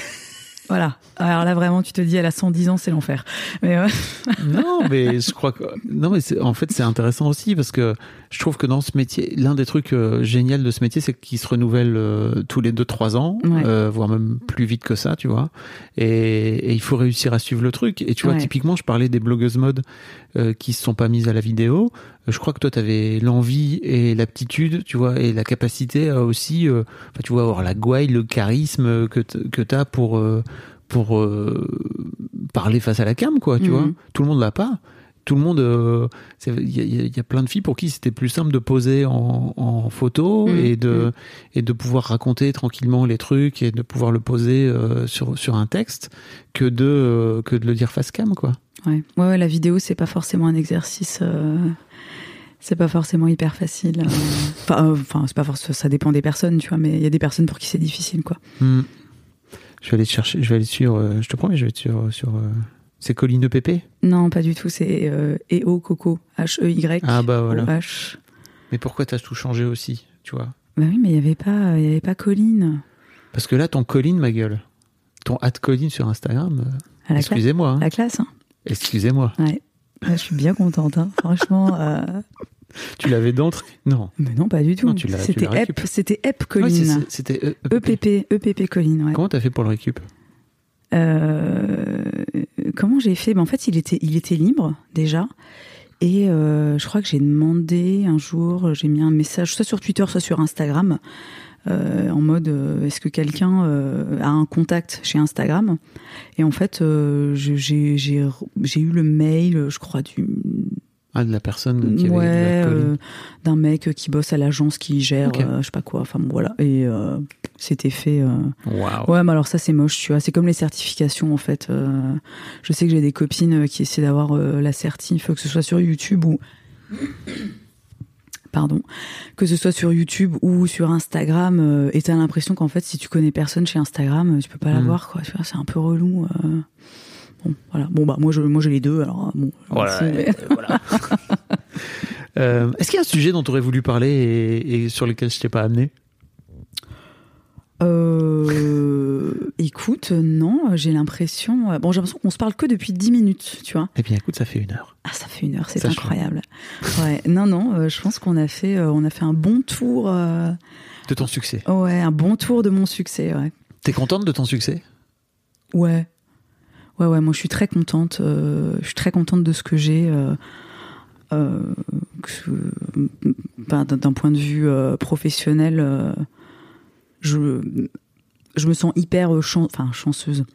voilà. Alors là, vraiment, tu te dis, elle a 110 ans, c'est l'enfer. Mais euh, (laughs) non, mais je crois que non, mais c'est- en fait c'est intéressant aussi parce que je trouve que dans ce métier, l'un des trucs euh, géniaux de ce métier, c'est qu'il se renouvelle euh, tous les deux trois ans, Ouais. euh, voire même plus vite que ça, tu vois. Et, et il faut réussir à suivre le truc. Et tu vois, Ouais. typiquement, je parlais des blogueuses mode euh, qui se sont pas mises à la vidéo. Euh, Je crois que toi, tu avais l'envie et l'aptitude, tu vois, et la capacité à aussi, euh, enfin, tu vois, avoir la gouaille, le charisme que t- que t'as pour euh, pour euh, parler face à la cam, quoi, tu Mhm. vois. Tout le monde l'a pas. Tout le monde, euh, il y, a- y y plein de filles pour qui c'était plus simple de poser en, en photo Mhm. et de Mhm. et de pouvoir raconter tranquillement les trucs et de pouvoir le poser euh, sur sur un texte que de euh, que de le dire face cam, quoi. ouais. ouais, ouais, la vidéo, c'est pas forcément un exercice. Euh, C'est pas forcément hyper facile. euh. (laughs) Enfin, euh, enfin, c'est pas forcément. Ça dépend des personnes, tu vois. Mais il y a des personnes pour qui c'est difficile, quoi. Hmm. Je vais aller te chercher, je vais aller sur, euh, je te promets, je vais être sur sur. euh, c'est Colline Pépé? Non, pas du tout. C'est euh, EO Coco. H-E-Y. Ah bah voilà. O-H. Mais pourquoi t'as tout changé aussi, tu vois? Bah oui, mais il y avait pas, il y avait pas Colline. Parce que là, ton Colline, ma gueule, ton at Colline sur Instagram. euh, excusez-moi. hein. La classe, hein. Excusez-moi. Ouais. Je suis bien contente, hein. franchement. euh, Tu l'avais d'entrée Non. Mais non, pas du tout. Non, C'était EP, c'était EP Ouais, Colline. c'est- C'était EPP, EPP Colline, ouais. Comment t'as fait pour le récup? Euh, comment j'ai fait? Ben, En fait, il était, il était libre déjà. Et euh, je crois que j'ai demandé un jour, j'ai mis un message, soit sur Twitter, soit sur Instagram, euh, en mode euh, est-ce que quelqu'un a un contact chez Instagram? Et en fait, j'ai eu le mail, je crois, du, Ah, de la personne qui avait ouais, euh, d'un mec qui bosse à l'agence qui gère, euh, je sais pas quoi. Enfin bon, voilà. Et euh, c'était fait. Waouh. Ouais, mais alors ça c'est moche, tu vois. C'est comme les certifications en fait. Je sais que j'ai des copines qui essaient d'avoir la certif, que ce soit sur YouTube ou (coughs) pardon, que ce soit sur YouTube ou sur Instagram. et t'as l'impression qu'en fait, si tu connais personne chez Instagram, tu peux pas Mm. l'avoir, quoi. Tu vois, c'est un peu relou. Euh. Bon, voilà. Bon bah moi je moi j'ai les deux. Alors bon. Voilà, voilà. (laughs) Euh, Est-ce qu'il y a un sujet dont tu aurais voulu parler et, et sur lequel je t'ai pas amené? Euh, écoute, non, j'ai l'impression. euh, Bon, j'ai l'impression qu'on se parle que depuis 10 minutes, tu vois. Eh bien, écoute, ça fait une heure. Ah, ça fait une heure, c'est incroyable. Ouais, non, non, euh, je pense qu'on a fait, euh, on a fait un bon tour. euh, De ton succès. ouais, un bon tour de mon succès. Ouais, T'es contente de ton succès? Ouais, ouais, ouais. Moi, je suis très contente. euh, je suis très contente de ce que j'ai. euh, euh, que- ben, d'un point de vue professionnel, je, je me sens hyper chanceuse.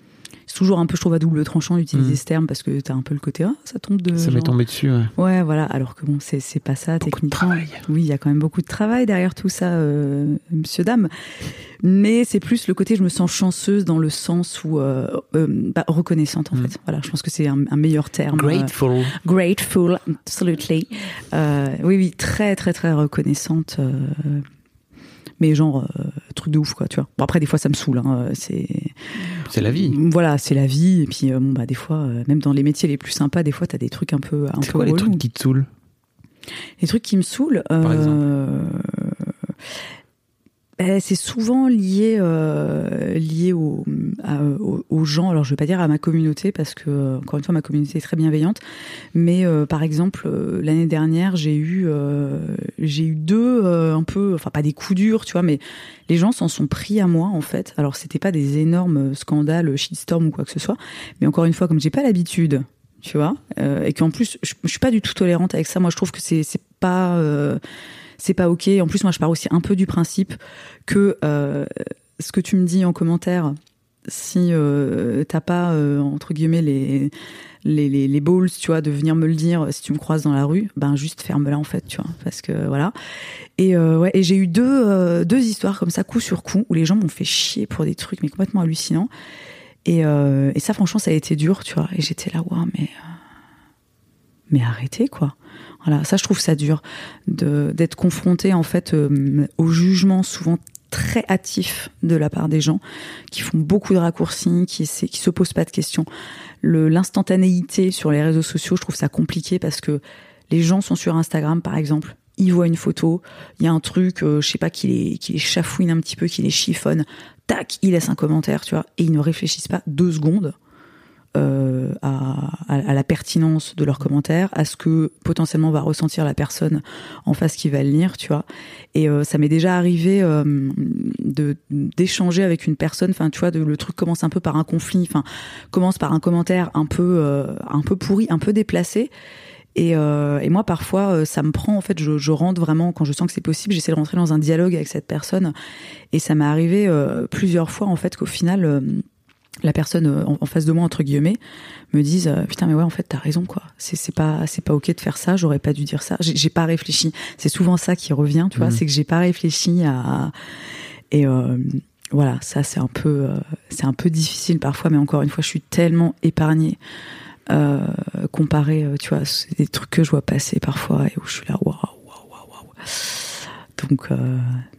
C'est toujours un peu, je trouve, à double tranchant d'utiliser Mhm. ce terme parce que t'as un peu le côté, ah, ça tombe de. Ça m'est tombé dessus. ouais. Ouais, voilà. Alors que bon, c'est c'est pas ça Beaucoup de techniquement. travail. Oui, il y a quand même beaucoup de travail derrière tout ça, euh, Monsieur Dame. Mais c'est plus le côté, je me sens chanceuse dans le sens où euh, euh, bah, reconnaissante en Mm. fait. Voilà, je pense que c'est un, un meilleur terme. Grateful. Euh, grateful, absolutely. Euh, oui, oui, très, très, très reconnaissante. mais genre euh, truc de ouf quoi, tu vois. Bon après des fois ça me saoule. Hein, c'est C'est la vie. Voilà, c'est la vie. Et puis euh, bon bah des fois, euh, même dans les métiers les plus sympas, des fois t'as des trucs un peu, un C'est peu quoi les relous. trucs qui te saoulent? Les trucs qui me saoulent. Par euh, Ben, c'est souvent lié euh, lié aux gens. Alors je vais pas dire à ma communauté parce que encore une fois ma communauté est très bienveillante. Mais euh, par exemple euh, l'année dernière j'ai eu eu deux un peu enfin pas des coups durs tu vois mais les gens s'en sont pris à moi en fait. Alors c'était pas des énormes scandales shitstorm ou quoi que ce soit. Mais encore une fois comme j'ai pas l'habitude tu vois et qu'en plus je, je suis pas du tout tolérante avec ça. Moi je trouve que c'est pas c'est pas ok. En plus, moi, je pars aussi un peu du principe que euh, ce que tu me dis en commentaire, si euh, t'as pas euh, entre guillemets les, les les balls, tu vois, de venir me le dire si tu me croises dans la rue, ben juste ferme-la en fait, tu vois, parce que voilà. Et ouais, et j'ai eu deux deux histoires comme ça, coup sur coup, où les gens m'ont fait chier pour des trucs mais complètement hallucinants. Et, et ça, franchement, ça a été dur, tu vois. Et j'étais là, ouais, mais mais arrêtez quoi. Voilà, ça je trouve ça dur d'être confronté en fait euh, au jugement souvent très hâtif de la part des gens qui font beaucoup de raccourcis, qui se posent pas de questions. L'instantanéité sur les réseaux sociaux, je trouve ça compliqué parce que les gens sont sur Instagram par exemple, ils voient une photo, il y a un truc, euh, je sais pas, qui les qui les chafouine un petit peu, qui les chiffonne, tac, ils laissent un commentaire, tu vois, et ils ne réfléchissent pas deux secondes euh, à, la pertinence de leurs commentaires, à ce que potentiellement va ressentir la personne en face qui va le lire, tu vois. Et euh, ça m'est déjà arrivé euh, d'échanger avec une personne, enfin tu vois, le truc commence un peu par un conflit, enfin commence par un commentaire un peu un peu pourri, un peu déplacé. Et, moi, parfois, ça me prend. En fait, je, rentre vraiment quand je sens que c'est possible. J'essaie de rentrer dans un dialogue avec cette personne. Et ça m'est arrivé plusieurs fois, en fait, qu'au final, la personne euh, en, en face de moi entre guillemets me dise euh, putain mais ouais en fait t'as raison quoi. C'est pas c'est pas ok de faire ça j'aurais pas dû dire ça. J'ai pas réfléchi. C'est souvent ça qui revient tu vois Mhm. c'est que j'ai pas réfléchi à et euh, voilà ça c'est un peu euh, c'est un peu difficile parfois mais encore une fois je suis tellement épargnée euh, comparé tu vois des trucs que je vois passer parfois et où je suis là waouh waouh waouh waouh. Donc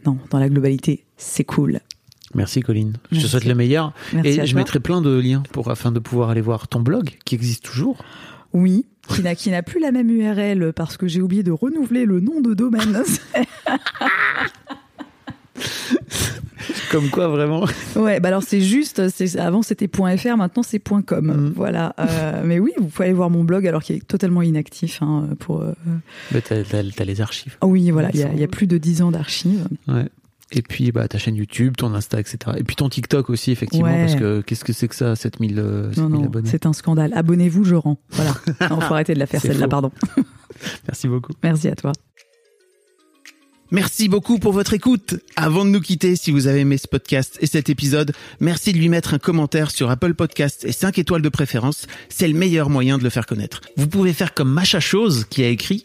non dans la globalité c'est cool Merci Colline. Je te souhaite le meilleur. Merci et je toi. mettrai plein de liens pour afin de pouvoir aller voir ton blog qui existe toujours. Oui, qui n'a qui n'a plus la même URL parce que j'ai oublié de renouveler le nom de domaine. (laughs) Comme quoi vraiment. ouais, bah alors c'est juste, c'est avant c'était .fr, maintenant c'est .com. Mhm. Voilà. Euh, mais oui, vous pouvez aller voir mon blog alors qu'il est totalement inactif. Hein, pour. euh, Mais t'as, les archives. ah oui, voilà, il y, a- il y a plus de 10 ans d'archives. Ouais. Et puis bah ta chaîne YouTube, ton Insta, etc. Et puis ton TikTok aussi effectivement Ouais. parce que qu'est-ce que c'est que ça 7000 euh, Non, 7000 non, abonnés? c'est un scandale. Abonnez-vous, je rends. Voilà. (laughs) Non, faut arrêter de la faire celle-là, pardon. (laughs) Merci beaucoup. Merci à toi. Merci beaucoup pour votre écoute. Avant de nous quitter, si vous avez aimé ce podcast et cet épisode, merci de lui mettre un commentaire sur Apple Podcast et 5 étoiles de préférence. C'est le meilleur moyen de le faire connaître. Vous pouvez faire comme Macha Chose qui a écrit